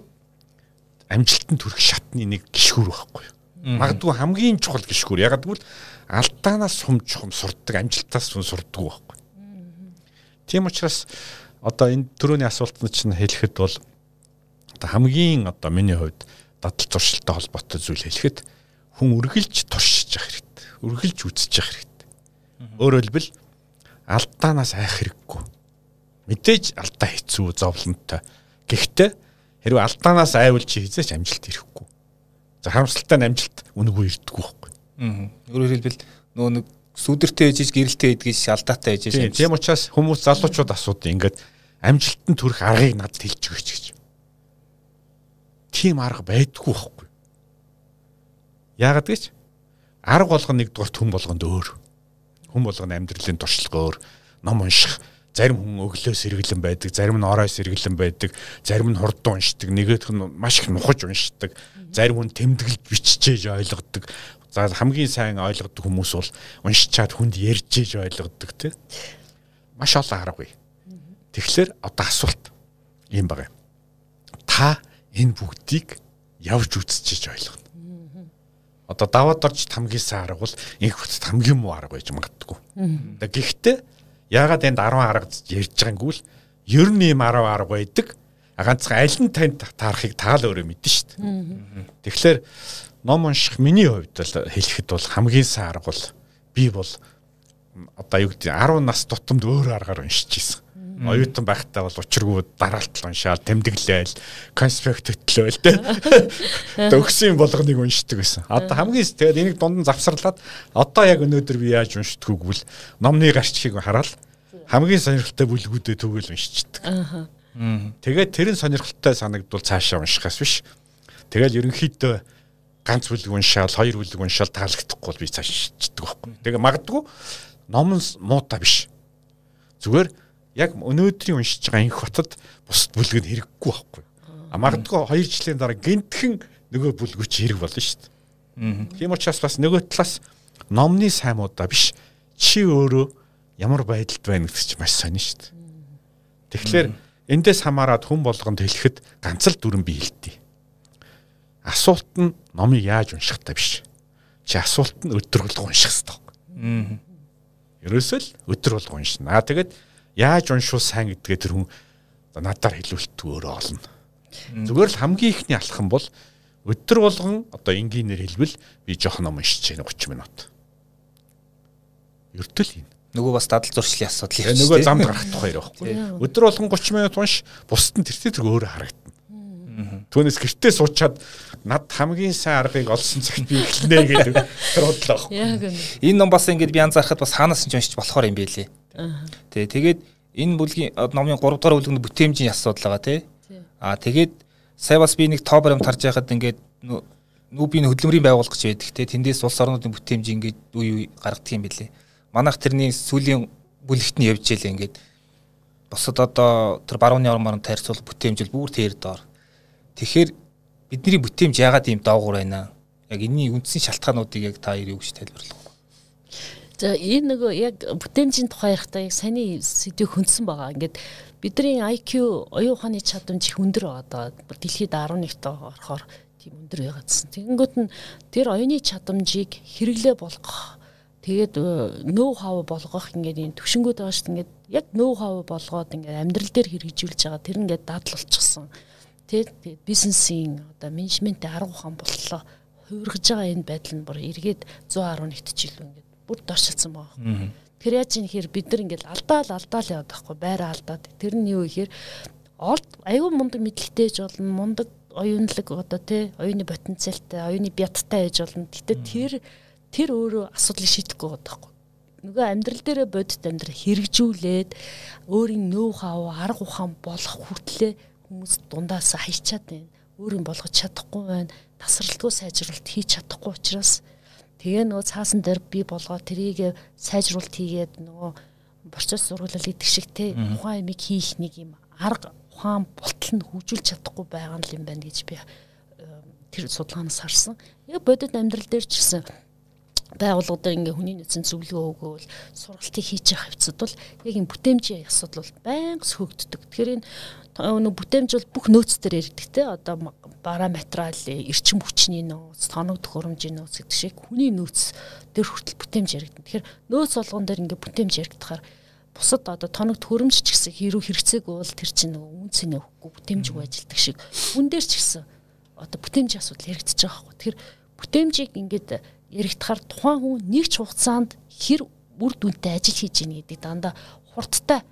амжилтанд хүрэх шатны нэг гişгүр байхгүй юу? Магадгүй хамгийн чухал гişгүр. Ягаад гэвэл алдаанаас сум чухам сурдаг, амжилтаас сум сурдаг байхгүй. Тийм учраас одоо энэ төрөний асуултанд чинь хэлэхэд бол одоо хамгийн одоо миний хувьд дадал зуршилтай холбоотой зүйл хэлэхэд хүн үргэлж туршиж явах хэрэгтэй. Үргэлж үзэж явах хэрэгтэй. Өөрөөр хэлбэл алдаанаас айх хэрэггүй. Мэдээж алдаа хэцүү зовлонтой. Гэхдээ хэрвээ алдаанаас айвал чи хизээч амжилт ирэхгүй. За харамсалтай нь амжилт үнэгүй ирдэггүй байхгүй. Аа. Өөрөөр хэлбэл нөгөө нэг сүдэртэй ээжиж гэрэлтэй эдгэж алдаатай ээжиж. Тийм учраас хүмүүс залуучууд асуудаг ингээд амжилтанд хүрэх аргыг надад хэлж өгөөч гэж. Тийм арга байдгүй байхгүй. Яагаад гэж? Арга болгоно нэгдүгээр хүн болгонд өөр. Хүн болгоно амьдралын туршлага өөр. Ном унших зарим хүн өглөө сэргэлэн байдаг, зарим нь орой сэргэлэн байдаг, зарим нь хурдан уншдаг, нэгээх нь маш их нухаж уншдаг, зарим хүн тэмдэглэж биччихэж ойлгодог, За хамгийн сайн ойлгодог хүмүүс бол уншичаад хүнд ярьж иж ойлгодог тийм. Маш олон аргагүй. Тэгэхээр одоо асуулт юм байна. Та энэ бүгдийг явж үзчихэж ойлгоно. Одоо даваад орж хамгийн сайн арга бол инх хөт хамгийн муу арга байж магадгүй. Гэхдээ яагаад энд 10 арга ярьж байгаагүй л ер нь ийм 10 арга байдаг. Ганцхан аль нь танд таарахыг таал өөрөө мэднэ шүү дээ. Тэгэхээр ном унших миний хувьд л хэлэхэд бол хамгийн сайн арга бол би бол одоо юу гэдэг 10 нас тутамд өөр аргаар уншиж ийсэн. Оюутан байхдаа бол учиргүй дараалтал уншаал, тэмдэглээл, конспект хөтлөөл тэ. Төгсөн болгоныг уншдаг байсан. Одоо хамгийн тэгээд энийг дунд нь завсарлаад одоо яг өнөөдөр би яаж уншдаггүй гэвэл номны гарчгийг хараад хамгийн сонирхолтой бүлгүүдэд төгөөл уншичдаг. Тэгээд тэр нь сонирхолтой санагдвал цаашаа уншихаас биш. Тэгэл ерөнхийдөө ганц бүлэг уншаал, хоёр бүлэг уншаал таалагдахгүй би цааш шийддэг байхгүй. Тэгээ магадгүй ном нь муутай биш. Зүгээр яг өнөөдрийн уншиж байгаа инх хотод бусд бүлэг нь хэрэггүй байхгүй. А магадгүй 2 жилийн дараа гинтхэн нөгөө бүлгүүч хэрэг болно шүү дээ. Тийм учраас бас нөгөө талаас номны саймуудаа биш чи өөрөө ямар байдалд байна гэдэг чинь маш сонир шүү дээ. Тэгэхээр эндээс хамаарат хүн болгонд хэлэхэд ганц л дүрэн бий хэлтий. Асуулт нь номыг яаж уншихтай биш. Чи асуулт нь өдөр болго унших хэрэгтэй. Аа. Ерөөсөө л өдөр болго уншина. Аа тэгээд яаж уншвал сайн гэдгээ тэр хүн надаар хэлүүлдэг өөрөө олно. Зүгээр л хамгийн ихний алхам бол өдөр болгон одоо энгийнээр хэлбэл би жоох ном уншиж байна 30 минут. Ердөл юм. Нөгөө бас дадал зуршлын асуудал юм. Нөгөө замд гарах тухай байхгүй. Өдөр болгон 30 минут унш, бусд нь тэр тэр өөрөө харагдана. Түүнээс гэртээ суучаад над хамгийн сайн аргыг олсон цагт би эхлэнэ гэдэг тэр бодлоо. Энэ ном бас ингэж би анзаархад бас хаанаас нь ч уншиж болохоор юм бэ лээ. Тэ тэгээд энэ бүлгийн номын 3 дугаар бүлгэнд бүтээмжийн асуудал байгаа тий. Аа тэгээд сая бас би нэг тоо баримт харж байхад ингээд нүүбийн хөдөлмөрийн байгууллагч байдаг те тэндээс улс орнуудын бүтээмж ингээд үе үе гаргадаг юм билээ. Манайх тэрний сүүлийн бүлэгт нь явж ийлээ ингээд босод одоо тэр барууны ормоор тарьцуул бүтээмжил бүр тэр доор. Тэгэхээр бидний бүтээмж яагаад ийм доогуур байна? Яг энэний үндсэн шалтгаануудыг яг та юу гэж тайлбарлах вэ? За энэ нөгөө яг бүтээмжийн тухай ярихтаа яг саяны сэдвийг хөндсөн байгаа. Ингээд бидний IQ оюун ухааны чадамж их өндөр байгаа. Дэлхийд 11-т орохоор тийм өндөр байгаадсан. Тэгэнгүүт нь тэр оюуны чадамжийг хэрэглээ болгох тэгээд нөө хав болгох ингээд энэ төвшингүүд байгаа шүү дээ. Ингээд яг нөө хав болгоод ингээд амьдрал дээр хэрэгжүүлж байгаа. Тэр ингээд дадал болчихсон. Тэгээд бизнесийн одоо менежментийн арга ухаан боллоо. Хувиргаж байгаа энэ байдал нь бүр эргээд 111 жил ингээд бүр доршилсан байгаа. Тэр яаж юм хэр бид нар ингээд алдаал алдаал яваад байхгүй байраа алдаад. Тэр нь юу гэхээр олд аюу мундаг мэдлэгтэйж болно мундаг оюунлаг одоо тий оюуны потенциалтай оюуны бядтай байж болно. Гэтэ тэр тэр өөрөө асуудлыг шийдэхгүй байгаа байхгүй. Нөгөө амьдрал дээрээ бодит амьдрал хэрэгжүүлээд өөрийн нөө хав арга ухаан болох хүртлээр хүмүүс дундаасаа хайчаад байна. Өөрийн болгож чадахгүй байна. Тасралтгүй сайжруулалт хийж чадахгүй учраас тэгээ нөгөө цаасан дээр би болгоо тэрийг сайжруулалт хийгээд нөгөө борцоос сургуулал идэх шиг те ухаан ямиг хийх нэг юм арга ухаан болтол нь хөгжүүлж чадахгүй байгаа юм байна гэж би тэр судалгаанаас харсан. Яг бодит амьдрал дээр ч гэсэн байгууллагууд ингээ хүний нөөцийн зөвлөгөө өгөөл сургалтыг хийж явах хэвцэд бол яг энэ бүтээмжийн асуудал бол байнга сөхөгддөг. Тэгэхээр энэ нөө бүтээмж бол бүх нөөц төр ирдэг те одоо бараа материал, эрчим хүчний нөөц, тоног төхөөрөмжийн нөөц гэдэг шиг хүний нөөц төр хүртэл бүтээмж яригдана. Тэгэхээр нөөц болгон дээр ингээ бүтээмж яригдахаар бусад одоо тоног төрөмж ч гэсэн хэрүү хэрэгцээг бол тэр чинь нөгөө үн цэнэ өгөхгүй бүтээмжгүй ажилтдаг шиг үн дээр ч гэсэн одоо бүтээмжийн асуудал яригдчихэж байгаа байхгүй. Тэгэхээр бүтээмжийг ингээд яригдахаар тухайн хүн нэг ч хугацаанд хэр үр дүнтэй ажил хийж ийн гэдэг дандаа хурдтай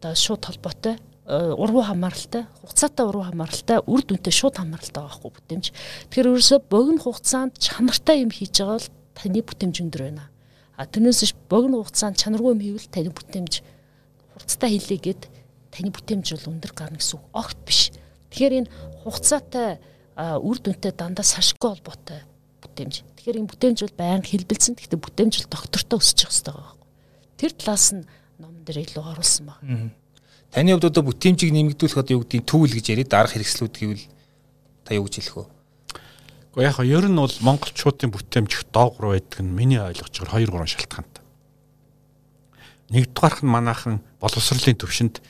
одоо шууд холбоотой э, ургуу хамааралтай хугацаатай ургуу хамааралтай үр дүнтэй шууд хамааралтай байгаа байхгүй бүтээмж. Тэгэхээр ерөөсө богино хугацаанд чанартай юм хийж байгаа бол таны бүтээмж өндөр байна А тэрнээс богино хугацаанд чанаргүй юм хийвэл таны бүтээмж хурцтай хийлээгээд таны бүтээмж бол өндөр гарна гэсэн үг. Огт биш. Тэгэхээр энэ хугацаатай үр дүнтэй дандаа сашгүй холбоотой бүтээмж. Тэгэхээр энэ бүтээмж бол байнга хэлбэлцэн. Гэхдээ бүтээмж бол доктортой өсөж явах хэрэгтэй байгаа. Тэр талаас нь ном дээр илүү оруулсан байна. Таны хувьд одоо бүтээмжийг нэмэгдүүлэх одоо юу гэдгийг түүл гэж яриад арга хэрэгслүүд гэвэл та юу гэж хэлэх вэ? Гэхдээ яг ер нь бол монголчуудын бүтээмжих доогуур байдаг нь миний ойлгож байгаа 2 3 шалтгаантай. Нэгдүгээрх нь манайхан боловсролын төвшөнд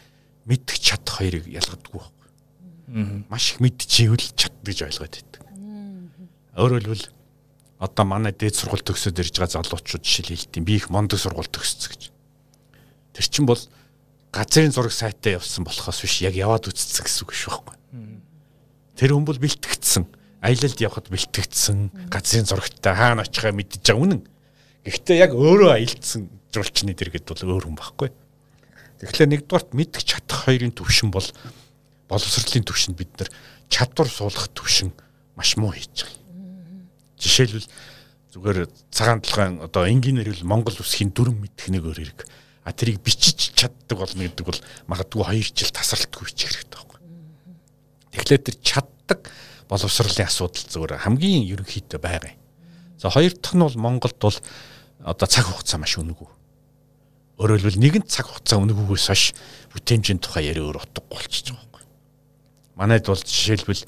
мэдэх чадах хоёрыг ялгадаггүй байхгүй. Маш их мэдчихвэл чаддаг гэж ойлгоод байдаг. Өөрөөр хэлбэл одоо манай дээд сургууль төгсөөд ирж байгаа залуучууд жишээл хэлтiin би их мондөг сургууль төгссөн гэж. Тэр чинь бол газрын зураг сайтаа явсан болохоос биш яг яваад үзсэн гэсэн үг шүү байхгүй. Тэр хүн бол бэлтгэгдсэн аялалд явхад бэлтгэгдсэн газрын зурагтай хаана очихаа мэдж байгаа үнэн. Гэхдээ яг өөрөө аялдсан жуулчны дэргэд бол өөр хүн байхгүй. Тэгэхээр нэгдүгээрт мэдэх чадах хоёрын төвшин бол боловсролын төвшөнд бид нар чадвар суулгах төвшин маш муу хийж байгаа. Жишээлбэл зүгээр цагаан толгойн одоо инженер хэл Монгол үсгийн дүрм мэдэх нэг өөр хэрэг. А тэрийг бичиж чаддаг болно гэдэг бол магадгүй 2 жил тасралтгүй бичих хэрэгтэй байхгүй. Тэгэхээр тэр чаддаг боловсролын асуудал зүгээр хамгийн ерөнхийдөө байгаа юм. За хоёр дахь нь бол Монголд бол одоо цаг хугацаа маш үнэгүй. Өөрөөр хэлбэл нэгэн цаг хугацаа үнэгүйгээс хойш бүтээмжийн тухай яриа өөр утгагүй болчихж байгаа байхгүй. Манайд бол жишээлбэл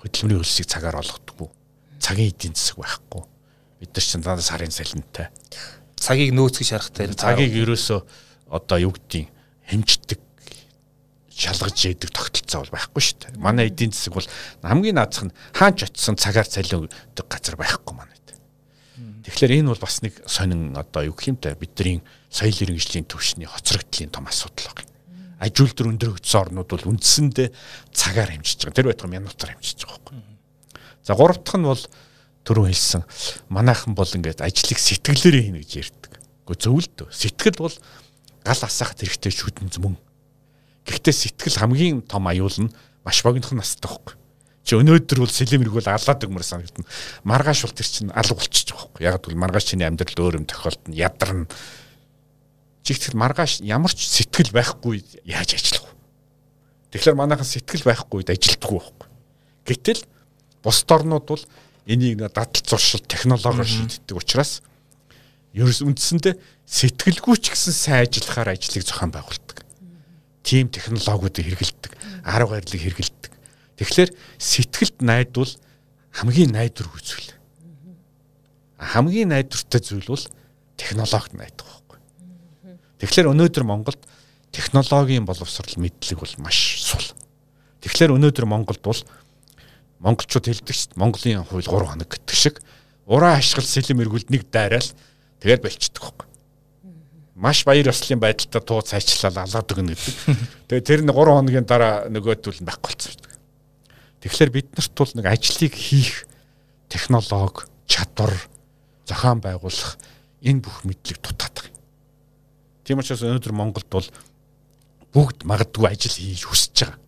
хөдөлмөрийн хөлсийг цагаар олгодоггүй. Цагийн эдийн засаг байхгүй. Бид нар ч дандаа сарын салентай. Цагийг нөөцгөж шарахтай. Цагийг ерөөсөө одоо юу гэдгийг хэмждэг шалгаж яадаг тогтолцоо бол байхгүй шүү дээ. Манай эдийн засаг бол хамгийн наазах нь хаач очисон цагаар цалиндаг газар байхгүй манайд. Тэгэхээр энэ бол бас нэг сонин одоо юу гэх юм те бидний соёл иргэншлийн төвшний хоцрогдлын том асуудал баг. Ажил төр өндөр хөтсөн орнууд бол үндсэндээ цагаар хэмжиж байгаа. Тэр байтугай минутаар хэмжиж байгаа байхгүй. За гурав дахь нь бол түрүү хэлсэн манайхан бол ингээд ажлыг сэтгэлээрээ хийнэ гэж ярьдаг. Гэхдээ зөвлөд. Сэтгэл бол гал асаах хэрэгтэй шүдэн мөн Гэхдээ сэтгэл хамгийн том аюул нь маш богинох настай байхгүй. Чи өнөөдөр бол сэлэмэрэг бол алаад өгмөр санагдана. Маргааш бол тэр чинь алга байгаа байхгүй. Яг тэгвэл маргааш чиний амьдралд өөр юм тохиолдно, ядарна. Чи ихтгэл маргааш ямар ч сэтгэл байхгүй яаж ажиллах вэ? Тэгэхээр манайхан сэтгэл байхгүй үед ажилтгүй байхгүй. Гэтэл бусд орнууд бол энийг нэг дадал зуршил технологиор шийддэг учраас ерөөс үндсэндээ сэтгэлгүй ч гэсэн сайн ажиллахаар ажлыг зохион байгуулдаг. Тим технологиудыг хэрэгэлдэг, арга барилыг хэрэгэлдэг. Тэгэхээр сэтгэлд найдвал хамгийн найдвар үзүүл. Хамгийн найдвартай зүйл бол технологид найдах байхгүй. Тэгэхээр өнөөдөр Монголд технологийн боловсрал мэдлэг бол маш сул. Тэгэхээр өнөөдөр Монголд бол монголчууд хэлдэг шүү дээ. Монголын хууль 3 хоног гэдэг шиг ураа ашигла сэлэм эргүүлд нэг дайраал тэгээд болчихдог байхгүй. Маш баяр ёслолын байдалтай туу цайчлал алаад өгнө гэдэг. Тэгээд тэр нь 3 хоногийн дараа нөгөөдөл нь байхгүй дээ. Тэгэхээр бид нарт бол нэг ажлыг хийх технологи, чадвар, зохион байгуулах энэ бүх мэдлэг дутаад байгаа. Тийм учраас өнөөдөр Монголд бол бүгд магадгүй ажил хийж хүсэж байгаа.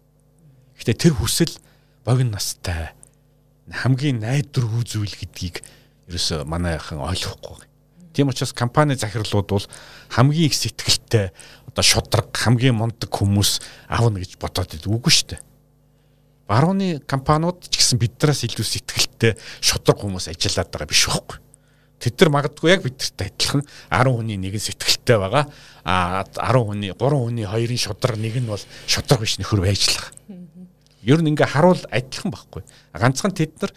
Гэтэ тэр хүсэл богино настай хамгийн найдвар үзүүл гэдгийг ерөөсө манайхан ойлгохгүй байна. Тийм учраас компани захирлууд бол хамгийн их сэтгэлтэй одоо шудраг хамгийн мундаг хүмүүс авна гэж бодоод идэг үгүй шүү дээ. Барууны компаниуд ч гэсэн биднээс илүү сэтгэлтэй шудраг хүмүүс ажиллаад байгаа биш байхгүй. Тэд нар магадгүй яг бидэртэй адилхан 10 хүний нэг нь сэтгэлтэй байгаа. А 10 хүний 3 хүний хоёрын шудраг нэг нь бол шудраг биш нөхөр байж л байгаа. Ер нь ингээ харуул адилхан байхгүй. Ганцхан тэд нар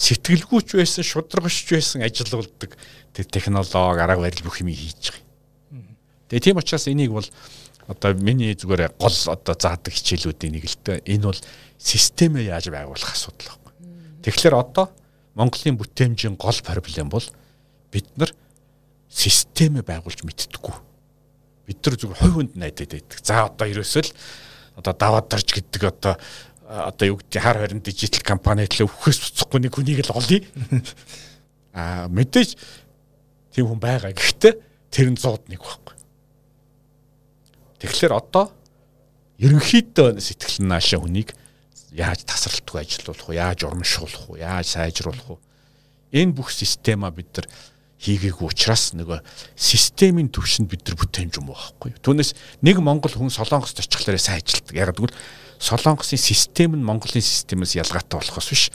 сэтгэлгүйч байсан, шударгачч байсан ажиллаулдаг тэр технологи, арга барил бүх юм хийж байгаа. Тэгээ тийм учраас энийг бол одоо миний зүгээр гол одоо заадаг хичээлүүдийн нэг л дээ. Энэ бол системээ яаж байгуулах асуудал байхгүй. Тэгэхээр одоо Монголын бүтээмжийн гол проблем бол бид нар системээ байгуулж мэддэггүй. Бид нар зүгээр хой хүнд найдаад байдаг. За одоо ерөөсөө л одоо даваад дарж гэдэг одоо одоо юу гэдэг хар хорин дижитал компани төлөө өвхөөс буцахгүй нэг хүнийг л олъё. Аа мэдээж тийм хүн байгаа. Гэхдээ тэр нь 100-д нэг байхгүй. Тэгэхээр одоо ерөнхийдөө сэтгэл наашаа хүнийг яаж тасралтгүй ажилуулах вэ? Яаж урамшуулах вэ? Яаж сайжруулах вэ? Энэ бүх система бид нар хийгээгүй учраас нөгөө системийн төвшөнд бид нар бүтээмж юм байхгүй. Түүнээс нэг монгол хүн солонгост очихлаараа сайн ажилтдаг. Яг гэвэл Солонгосын систем нь Монголын системээс ялгаатай болохоос биш.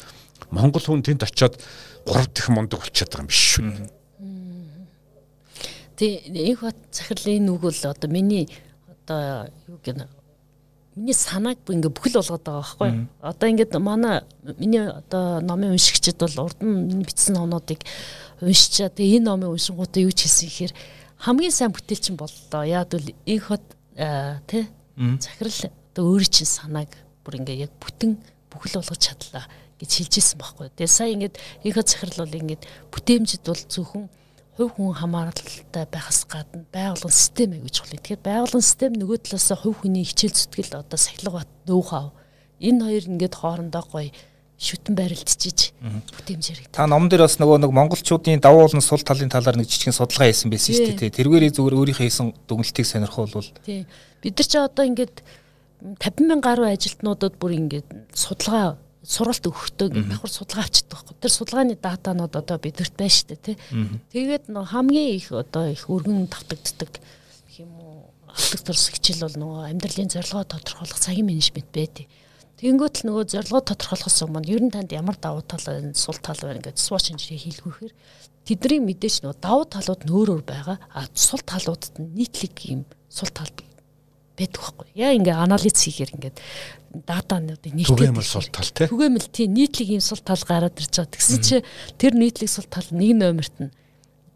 Монгол хүн тэнд очиод 3 дахь мундаг болчиход байгаа юм биш шүү. Тэг их бат захирлын нүг бол одоо миний одоо юу гэнэ миний санааг ингээ бүхэл болгоод байгаа байхгүй. Одоо ингээд манай миний одоо номын уншигчид бол урд нь бичсэн номнуудыг уншичаа. Тэгээ энэ номын уншингуудаа юу ч хэлсэн ихээр хамгийн сайн бүтээлчин боллоо. Яг бол их хот тий захирал одоо өөрийн чинь санааг бүр ингээ яг бүтэн бүхэл болгож чадлаа гэж хэлж ирсэн байхгүй. Тэгээ сая ингээд ихэ захирал бол ингээд бүтээмжид бол зөвхөн хувь хүн хамааралтай байхаас гадна байгуулгын систем гэж болно. Тэгэхээр байгуулгын систем нөгөө талаас хувь хүний хичээл зүтгэл одоо сахилга бат ноухав энэ хоёр ингээд хоорондоо гоё шүтэн барилдчиж бүтээмжээр. Та номон дээр бас нөгөө нэг монголчуудын давуу болон сул талын талаар нэг жижигхэн судалгаа хийсэн байсан шүү дээ. Тэргээрээ зүгээр өөрийнхөө хийсэн дүгнэлтийг сонирхолвол. Тий. Бид нар ч одоо ингээд 50 мянган гаруй ажилтнуудад бүр ингээд судалгаа суралт өгөхдөө ингээд давхар судалгаа авчдаг байхгүй. Тэр судалгааны датанууд одоо бидэрт байна шүү дээ тий. Тэгээд нөө хамгийн их одоо их өргөн тавтагддаг гэх юм уу автог турс хичээл бол нөгөө амьдралын зорилгоо тодорхойлох цагийн менежмент байдیں۔ Тэнгүүт л нөгөө зорилгоо тодорхойлохоос өмнө ер нь танд ямар давуу тал байна, сул тал байна гэж SWOT шинжлэх хийлгүүхээр тэдний мэдээж нөгөө давуу талууд нь өөр байгаа. А сул талуудад нь нийтлэг юм сул тал байдаг байхгүй. Яа ингээ анализ хийхээр ингээд датануудыг нийтлэг түгээмэл сул тал тий. Түгээмэл тий нийтлэг юм сул тал гараад ирж байгаа. Тэгсэн чи тэр нийтлэг сул тал нэг номерт нь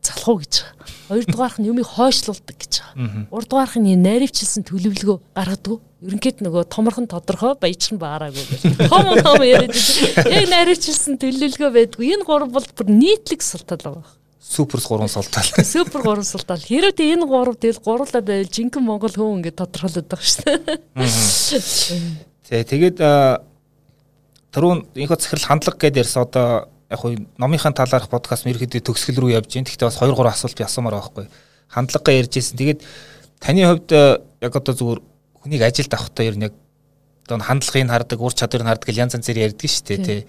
залах уу гэж байгаа. Хоёрдугаарх нь юмыг хойшлуулдаг гэж байгаа. Гуравдугаарх нь найривчилсан төлөвлөгөө гаргадаг. Ерөнхийд нөгөө томорхон тодорхой баяжхан баараагүй гэж. Том том яриад яг найривчилсан төлөвлөгөө байдгүй. Энэ гурав бол бүр нийтлэг сул тал байгаа. Супер 3 султал. Супер 3 султал. Хэрэв тэ энэ 3 тэгэл гурлаа байвал жинхэнэ монгол хүн ингээд тодорхойлоод байгаа шүү дээ. За тэгээд түрүүн инхо захирал хандлага гэдээ ярьсан одоо яг хуу номынхаа талаарх подкаст ерөөхдөө төгсгөл рүү явж байна. Гэхдээ бас 2 3 асуулт ясамаар байхгүй. Хандлагаа ярьж ирсэн. Тэгээд таны хувьд яг одоо зүгээр хүнийг ажилд авахдаа ер нь яг одоо хандлагыг хардаг, ур чадварыг хардаг янз янзээр ярьдаг шүү дээ тий.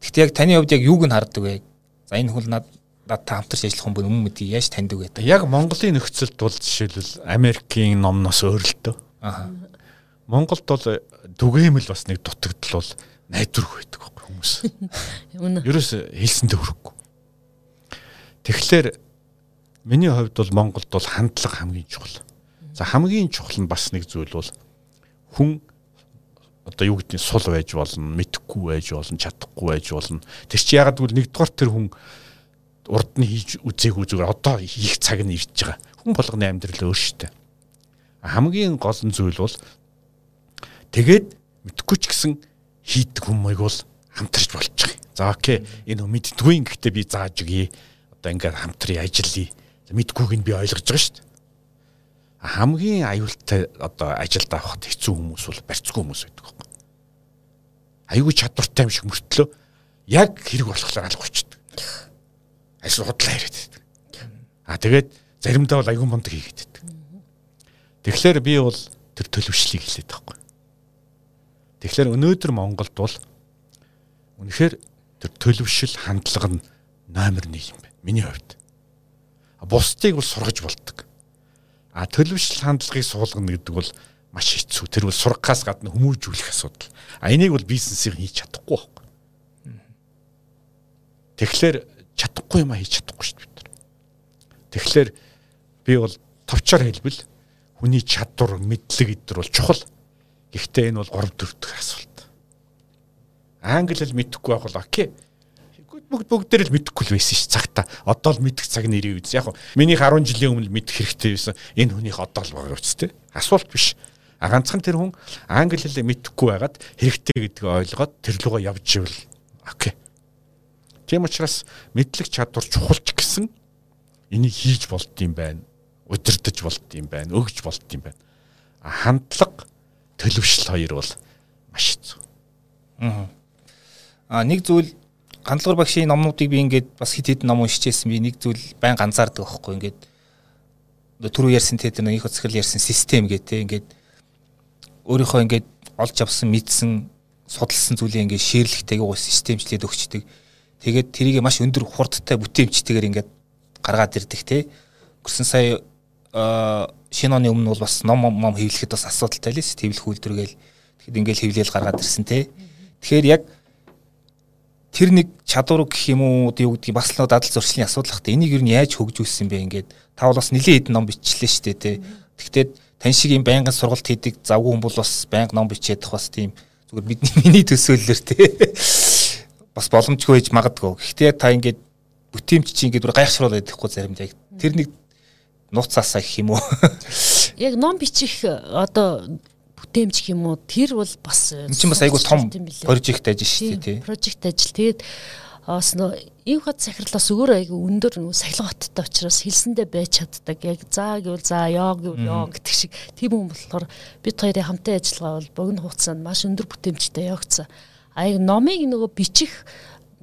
Гэхдээ яг таны хувьд яг юуг нь хардаг вэ? За энэ хүн над надтай хамтарч ажиллах хүн өмнө мэдээ яаж таньдаг вэ? Яг Монголын нөхцөлд бол жишээлбэл Америкийн номноос өөр л дөө. Аа. Монголд бол түгээмэл бас нэг дутагдал бол найдварх байдаг хүмүүс. Үнэ. Ерөөс хэлсэндээ хүрэхгүй. Тэгэхээр миний хувьд бол Монголд бол хандлага хамгийн чухал. За хамгийн чухал нь бас нэг зүйл бол хүн одоо юу гэдгийг сул байж болно, мэдхгүй байж болно, чадахгүй байж болно. Тэр чи ягаад гэвэл нэгдүгээр тэр хүн урд нь хийж үзээгүй зүгээр одоо хийх цаг нь ирж байгаа. Хүн болгоны амьдрал өөр шттэ. Хамгийн гол нь зүйл бол тэгээд мэдхгүй ч гэсэн хийдэг хүмүүйг бол хамтарч болж байгаа. За окей. Энэ мэддгүй гэхдээ би зааж өгье. Одоо ингээд хамтран ажиллая. Мэдгүйг нь би ойлгож байгаа шүү дээ. Хамгийн аюултай одоо ажилд авахд хэцүү хүмүүс бол барьцгүй хүмүүс байдаг байхгүй. Аюу чадвартай юм шиг мөртлөө яг хэрэг болохоор алгуучдаг. Ажил худлаа яриад байдаг. А тэгээд заримдаа бол аюу мундаг хийгээд байдаг. Тэгэхээр би бол тэр төлөвшлийг хэлээд байхгүй. Тэгэхээр өнөөдөр Монголд бол үнэхээр тэр төлөвшил хандлага нь номер 1 юм байна. Миний хувьд. Бусдыг бол сургаж болдог. А төлөвшил хандлагыг суулгана гэдэг бол маш хэцүү. Тэр бол сургахаас гадна хүмүүжүүлэх асуудал. А энийг бол бизнесийг хийж чадахгүй байхгүй. Тэгэхээр чадахгүй юм а хийж чадахгүй шүү дээ. Тэгэхээр би бол товчоор хэлбэл хүний чадвар, мэдлэг эдгээр бол чухал. Гэхдээ энэ бол 3 4 дэх асуулт. Англи хэл мэдэхгүй байх бол окей. Бүгд бүгдээр л мэдэхгүй л байсан ш цагта. Одоо л мэдэх цаг нэрийн үз. Яг минийх 10 жилийн өмнө мэдэх хэрэгтэй байсан. Энэ хүнийх одоо л байгаа үст те. Асуулт биш. А ганцхан тэр хүн англи хэл мэдэхгүй байгаад хэрэгтэй гэдгийг ойлгоод тэр лугаа явж ивэл окей. Тийм учраас мэдлэг чадвар чухалч гэсэн энийг хийж болд юм байна. Удирдах болд юм байна. Өгж болд юм байна. Хандлага төлөвшил хоёр бол маш хэцүү. Аа. А нэг зүйл Гандлуур багшийн номнуудыг би ингээд бас хит хит ном уншижсэн би нэг зүйл байн ганцаардаг байхгүй ингээд түрүү ярьсан те нэг хөцгөл ярьсан систем гэ те ингээд өөрийнхөө ингээд олж авсан мэдсэн судалсан зүйлээ ингээд ширлэгтэйг уус системчлээд өгчдөг. Тэгээд тэрийг маш өндөр хурдтай бүтээмжтэйгээр ингээд гаргаад ирдэг те. Гүрсэн сая шинэ оны өмнө бол бас ном ном хэвлэхэд бас асуудалтай лээс твлэх үйлдвэргээл тэгэхэд ингээл хэвлээл гаргаад ирсэн те. Тэгэхээр яг тэр нэг чадвар гэх юм уу юу гэдгийг бас л дадал зуршлын асуудал хата энийг юу нь яаж хөгжүүлсэн бэ ингээд та бол бас нэлийн хэдэн ном бичлээ шүү дээ. Тэгтээ тань шиг юм байнгын сургалт хийдэг завгүй хүн бол бас байнга ном бичээд бас тийм зүгээр бидний миний төсөөллөөр те. Бас боломжгүй байж магадгүй. Гэхдээ та ингээд бүтээмж чи ингээд гайхшруулаад байхгүй заримдаа тэр нэг нууцаасаа гэх юм уу. Яг ном бичих одоо бүтээмж юм уу тэр бол бас энэ чинь бас айгүй том прожект ажил шүү дээ тий. Прожект ажил. Тэгээд бас нөө ив хот сахирлаас өөр айгүй өндөр нөө сахилга хоттой учраас хэлсэндээ байж чаддаг. Яг заа гэвэл заа, ёо гэвэл ёо гэдэг шиг тийм юм болохоор бид хоёрын хамтын ажиллагаа бол богино хугацаанд маш өндөр бүтээмжтэй явагдсан. А яг номыг нөгөө бичих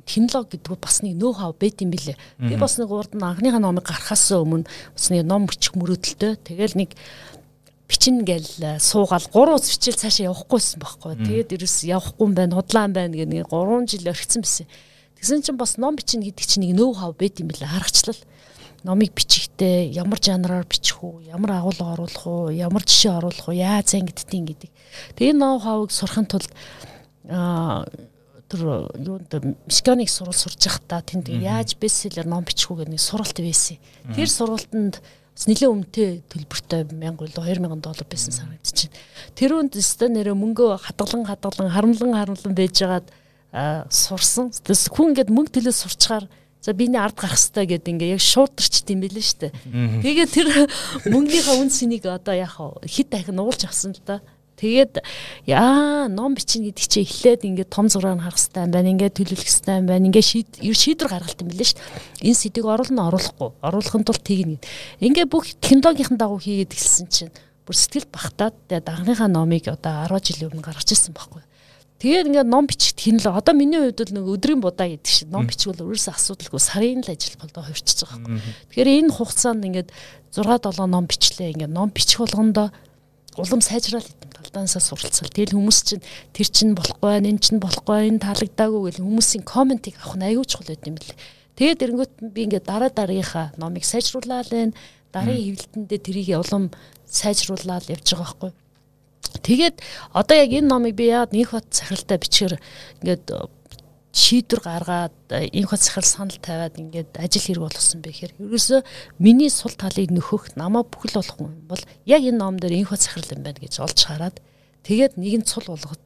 технологи гэдэг бас нэг нөө хав байт юм билэ. Би бас нэг урд нь анхныхаа номыг гаргахаас өмнө бас нэг ном бичих мөрөөдөлтөй. Тэгэл нэг бичин гэл э, суугаал 3 ус бичил цаашаа явахгүйсэн байхгүй. Тэгээд ерөөс явахгүй юм байна, худлаан байна гэх нэг 3 жил орхисон байсан. Тэгсэн чинь бас ном бичин гэдэг чинь нэг нөө хав байт юм билэ. Харгачлал номыг бичихтэй ямар жанраар бичих үү, ямар агуулга оруулах уу, ямар жишээ оруулах уу, яаж ангидтiin гэдэг. Тэгээ ноу хавыг сурахын тулд аа тэр юунд механик сурал сурж байхдаа тэнд яаж бестселлер ном бичих үү гэх нэг суралт байсан. Тэр сургалтанд бас нэлээд өмтэй төлбөртэй 1000 доллар 2000 доллар байсан байна. Тэр үнд өстө нэрэ мөнгө хадгалан хадгалан харамлан харамлан байжгаад сурсан. Тэс хүн ингээд мөнгө төлөө сурчгаар за биний ард гарах хэрэгтэй гэдэг ингээ яг шуударчт юм билээ шүү дээ. Тэгээ тэр мөнгөнийхөө үнснийг одоо яах вэ? Хит дахин уулж авсан л да. Тэгээд яа ном бичнэ гэдэг чинь эхлээд ингээд том зураг харах хэрэгтэй юм байна. Ингээд төлөвлөх хэрэгтэй юм байна. Ингээд шийд ер шийдвэр гаргалт юм билээ шүү дээ. Энэ сэдвийг оруулна оруулахгүй. Оруулахын тулд тэгнэ. Ингээд бүх технологийн дагуу хийгээд эхэлсэн чинь бүр сэтгэл багтаад тэгээд анхныхаа номыг одоо 10 жилийн өмнө гаргаж ирсэн байхгүй. Тэгээд ингээд ном бичих технологи одоо миний хувьд бол нэг өдрийн будаа гэдэг шиг ном бичвэл өөрөөсөө асуудалгүй сарын л ажил болдоо хувирчиж байгаа байхгүй. Тэгэхээр энэ хугацаанд ингээд 6 7 ном бичлээ ингээд ном бичих болгондоо улам сайжрал идэм талдаанасаа суралцал. Тэгэл хүмүүс чинь тэр чинь болохгүй, энэ чинь болохгүй, энэ таалагдаагүй гэл хүмүүсийн комментиг авах нь аягүй чухал байт юм бэл. Тэгээд эрэнгүүт би ингээд дараа дараагийнхаа номыг сайжруулаад байна. Дараагийн хэвлэлтэндээ тэрийг улам сайжруулаад явж байгаа байхгүй. Тэгээд одоо яг энэ номыг би яад инх бат захиралтай бичгээр ингээд шийдвэр гаргаад инх бат захирал санал тавиад ингээд ажил хэрэг болгосон бэ гэхээр ерөөсөө миний сул талыг нөхөх намаа бүхэл болох юм бол яг энэ ном дээр инх бат захирал юм байна гэж олж хараад тэгээд нэгэн цул болгож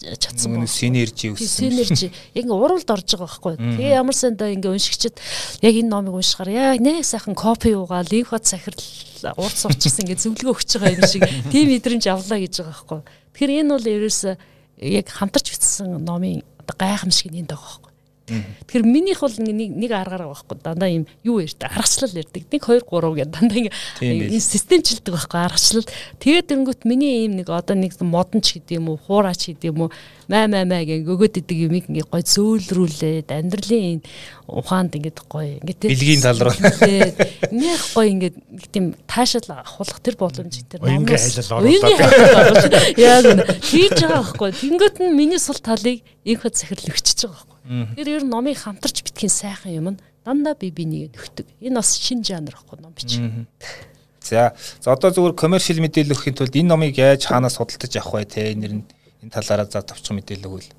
чадсан байна. Синержи өссөн. Синержи яг ингээ уралд орж байгаа байхгүй. Тэгээ ямар сандаа ингээ уншигчд яг энэ номыг уншихаар яг нэг сайхан копи уугаал линк хот сахирал урд сурчсан ингээ зөвлөгөө өгч байгаа юм шиг тийм мэдрэмж авлаа гэж байгаа байхгүй. Тэгэхээр энэ бол ерөөсөө яг хамтарч бичсэн номын одоо гайхамшиг нь энд байгаа байхгүй. Тэгэхээр минийх бол нэг нэг аргаар байхгүй. Дандаа юм юу ярьдаг? Аргачлал ярьдаг. 1 2 3 гэдэг дандаа ингэ системчилдэг байхгүй аргачлал. Тэгээд дэнгүүт миний ийм нэг одоо нэг модонч гэдэг юм уу хуураач гэдэг юм уу маа маа маа гэх өгөөд идэг юм ингээ гой зөөлрүүлээд амьдралын ухаанд ингээд гой ингээд бэлгийн тал руу. нэх гой ингээд тийм таашаал ахуулах тэр боломж тэр номоос оруулаад яг хийж байгаа. байхгүй. Тэнгөт нь миний сул талыг инх захирал өгчөж байгаа Тэгэхээр ер нь номыг хамтарч битгхийн сайхан юм нь дандаа би бинийг нөхдөг. Энэ бас шин жанр ахгүй ном бич. За за одоо зүгээр коммершил мэдээлэл өгөхийн тулд энэ номыг яаж хаанаас судалдаж авах вэ те энэ энэ талаараа за товчхон мэдээлэл өгвөл.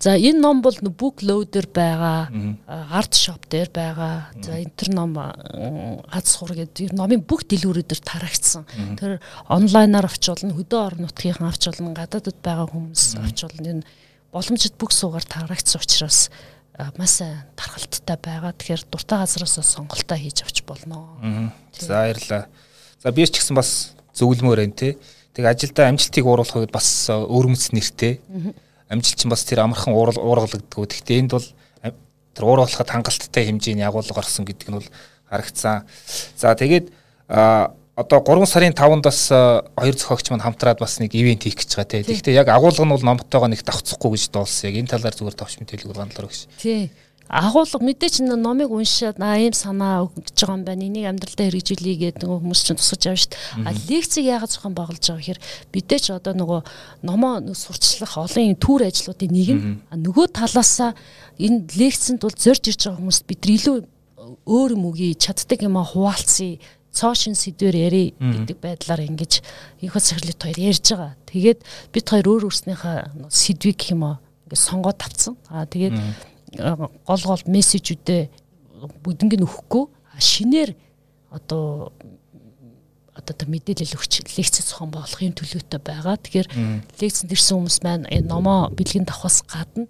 За энэ ном бол book loader байгаа, art shop дээр байгаа. За интер ном аз сур гэдэг номын бүх дэлгүүрүүдээр тарагдсан. Тэр онлайнаар авч болно, хөдөө орон нутгийн авч болно, гадаадд байгаа хүмүүс авч болно. Энэ боломжит бүх суугаар тарагдсан учраас маш тархалттай байгаа. Тэгэхээр дуртай газараас сонголтоо хийж авч болно. За баярлалаа. За би ч гэсэн бас зөвлөмөр байна те. Тэг ажилдаа амжилтыг ууруулахыг бас өөрмөц нэртэй. Амжилт чинь бас тэр амархан уургалагддаг. Гэхдээ энд бол тэр ууруулахад хангалттай хэмжээний агуулга гарсан гэдэг нь бол харагдсан. За тэгээд одоо 3 сарын 5-нд бас э, хоёр зохиогч маань хамтраад бас нэг ивент хийх гэж байгаа тий. Гэхдээ яг агуулга нь бол номтойгоо нэг давцахгүй гэж доолсон. Яг энэ талаар зүгээр товч мэдээлэл урганалаа гэж. Тий. Агуулга мэдээч номыг уншаад аа ийм санаа өгч байгаа юм байна. Энийг амьдралдаа хэрэгжүүлэе гэдэг нөгөө хүмүүс чинь тусгаж авна шүү дээ. А лекцийг яагаад зохион байгуулж байгаа гэхээр мэдээч одоо нөгөө номоо сурчлах олон төр ажлуудын нэг нь нөгөө талаасаа энэ лекцэнд бол зорж ирж байгаа хүмүүст бид илүү өөр юм үгүй чаддаг юм а хуваалцъя цоошин сэдвэр ярий гэдэг байдлаар ингэж инхо сахирлит хоёр ярьж байгаа. Тэгээд бид хоёр өөр өөрснийхээ сэдвийг гэх юм аа ингэ сонгоод тавцсан. Аа тэгээд гол гол мессежүүдээ бүгднийг өгөхгүй шинээр одоо одоо тэр мэдээлэл өгч лекц зохион болгох юм төлөвтэй байгаа. Тэгэхээр лекцэнд ирсэн хүмүүс маань энэ номоо бэлгийн давхаас гадна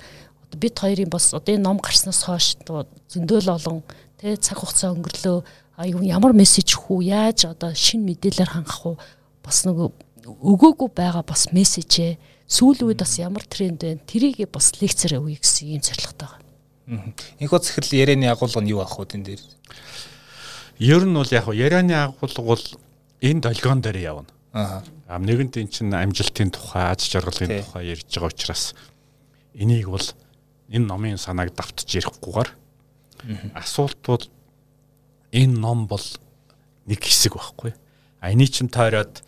бид хоёрын бас одоо энэ ном гарснаас хойш зөндөөл олон тэ цаг хугацаа өнгөрлөө а ямар мессеж хүү яаж одоо шин мэдээлэлээр хангах уу бас нөгөө өгөөгүй байгаа бас мессежээ сүүл үед бас ямар тренд байна тэрийг бас лекцээр өгье гэсэн юм зорилготой байгаа. Инхо захирал ярианы агуулга нь юу ах вэ тэн дээр? Ер нь бол яг ярианы агуулга бол энэ долгион дээр явна. Аа. Нэгэнт эн чинь амжилтын тухай, аз жаргалын тухай ярьж байгаа учраас энийг бол энэ номын санааг давтж ярихгүйгээр асуулт бол энэ ном бол нэг хэсэг байхгүй. А эний чин тойроод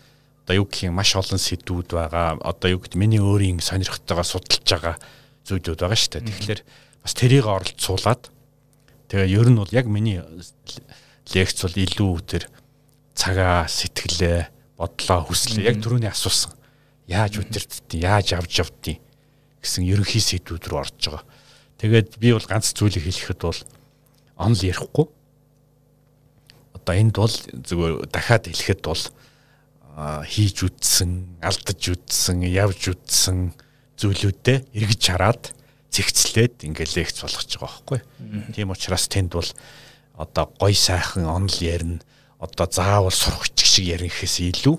одоо юу гэх юм маш олон сэдвүүд байгаа. Одоо юу гэдэг миний өөрийн сонирхтойгоо судалж байгаа зүйлүүд байгаа шүү дээ. Тэгэхээр бас тэрийг оролцуулаад тэгээ ер нь бол яг миний лекц бол илүү тэр цагаа, сэтгэлээ, бодлоо, хүслээ яг түрүүний асуусан. Яаж үдирдтий, яаж авч явдیں۔ гэсэн ерөнхий сэдвүүд рүү орж байгаа. Тэгээд би бол ганц зүйлийг хэлэхэд бол онл ярихгүй одоо энд бол зүгээр дахиад хэлэхэд бол хийж үтсэн, алдаж үтсэн, явж үтсэн зүйлүүдээ эргэж хараад зэгцлээд ингээ лекц болгож байгаа байхгүй. Тийм учраас тэнд бол одоо гой сайхан онол ярина, одоо заавал сурахч шиг ярихээс илүү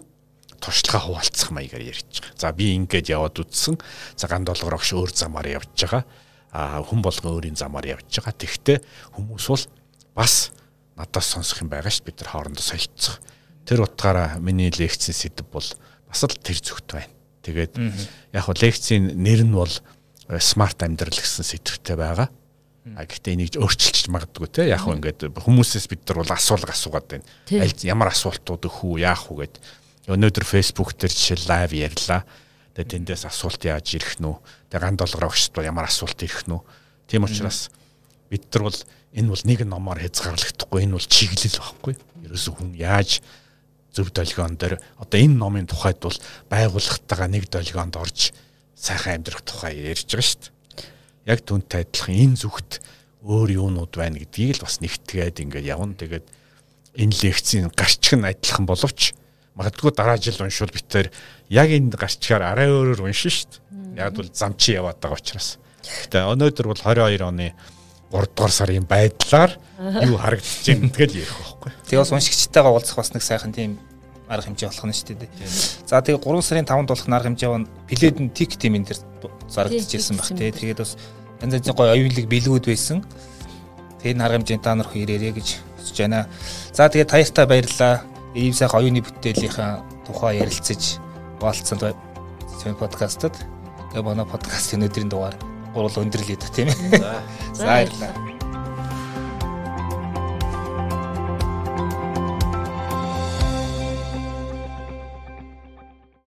туршлага хуваалцах маягаар ярьж байгаа. За би ингээд яваад үтсэн. За ганд долгор огш өөр замаар явж байгаа. А хүн болгон өөрийн замаар явж байгаа. Тэгвэл хүмүүс бол бас надаас сонсох юм байгаа ш бид нар хоорондоо солилцох. Тэр утгаараа миний лекцийн сэдв бол бас л тэр зүгт байна. Тэгээд яг хөө лекцийн нэр нь бол смарт амьдрал гэсэн сэдвтэй байгаа. А гэхдээ энийг өөрчилж магадгүй те яг хөө ингээд хүмүүсээс бид нар бол асуулга асуугаад байна. Аль ямар асуултууд өгөх үү яах үү гэд. Өнөөдөр Facebook дээр жишээ лайв ярьлаа. Тэгээд тэндээс асуулт яаж ирэх нү? Тэгээд ган долгор огшд бол ямар асуулт ирэх нү? Тийм учраас бид нар бол энэ бол нэг номоор хязгаарлагдахгүй энэ бол чиглэл байхгүй. Ерөөсөө хүн яаж зөв долгион дээр одоо энэ номын тухайд бол байгууллагатайгаа нэг долгионд орж сайхан амьдрах тухай ярьж байгаа шүү дээ. Яг түнтэй адилхан энэ зүгт өөр юунууд байна гэдгийг л бас нэгтгээд ингээд явна. Тэгээд энэ лекцийн гарчиг нь адилхан боловч магадгүй дараа жил уншвал битээр яг энэ гарчгаар арай өөрөөр уншин шүү дээ. Яг бол замчи яваад байгаа учраас. Гэтэ өнөөдөр бол 22 оны 3 дугаар сарын байдлаар юу харагдаж байна тэгэл ярих байхгүй. Тэгээ бас уншигчтайгаа уулзах бас нэг сайхан тийм арга хэмжээ болох нь шүү дээ. За тэгээ 3 сарын 5-нд болох арга хэмжээ нь плед нь тик тим энэ дэр зарагдчихсан баг тий. Тэгээд бас янз янзын гоё оюунлаг бэлгүүд байсан. Тэгээ энэ арга хэмжээнд та нар ирээрэй гэж хүсэж байна. За тэгээ таяртай баярлалаа. Ийм сайхан оюуны бүтээлийнхаа тухай ярилцаж болцсон подкастад. Тэгээ манай подкастын өнөөдрийн дугаар гурвал өндөрлөе да тийм ээ. За баярлалаа.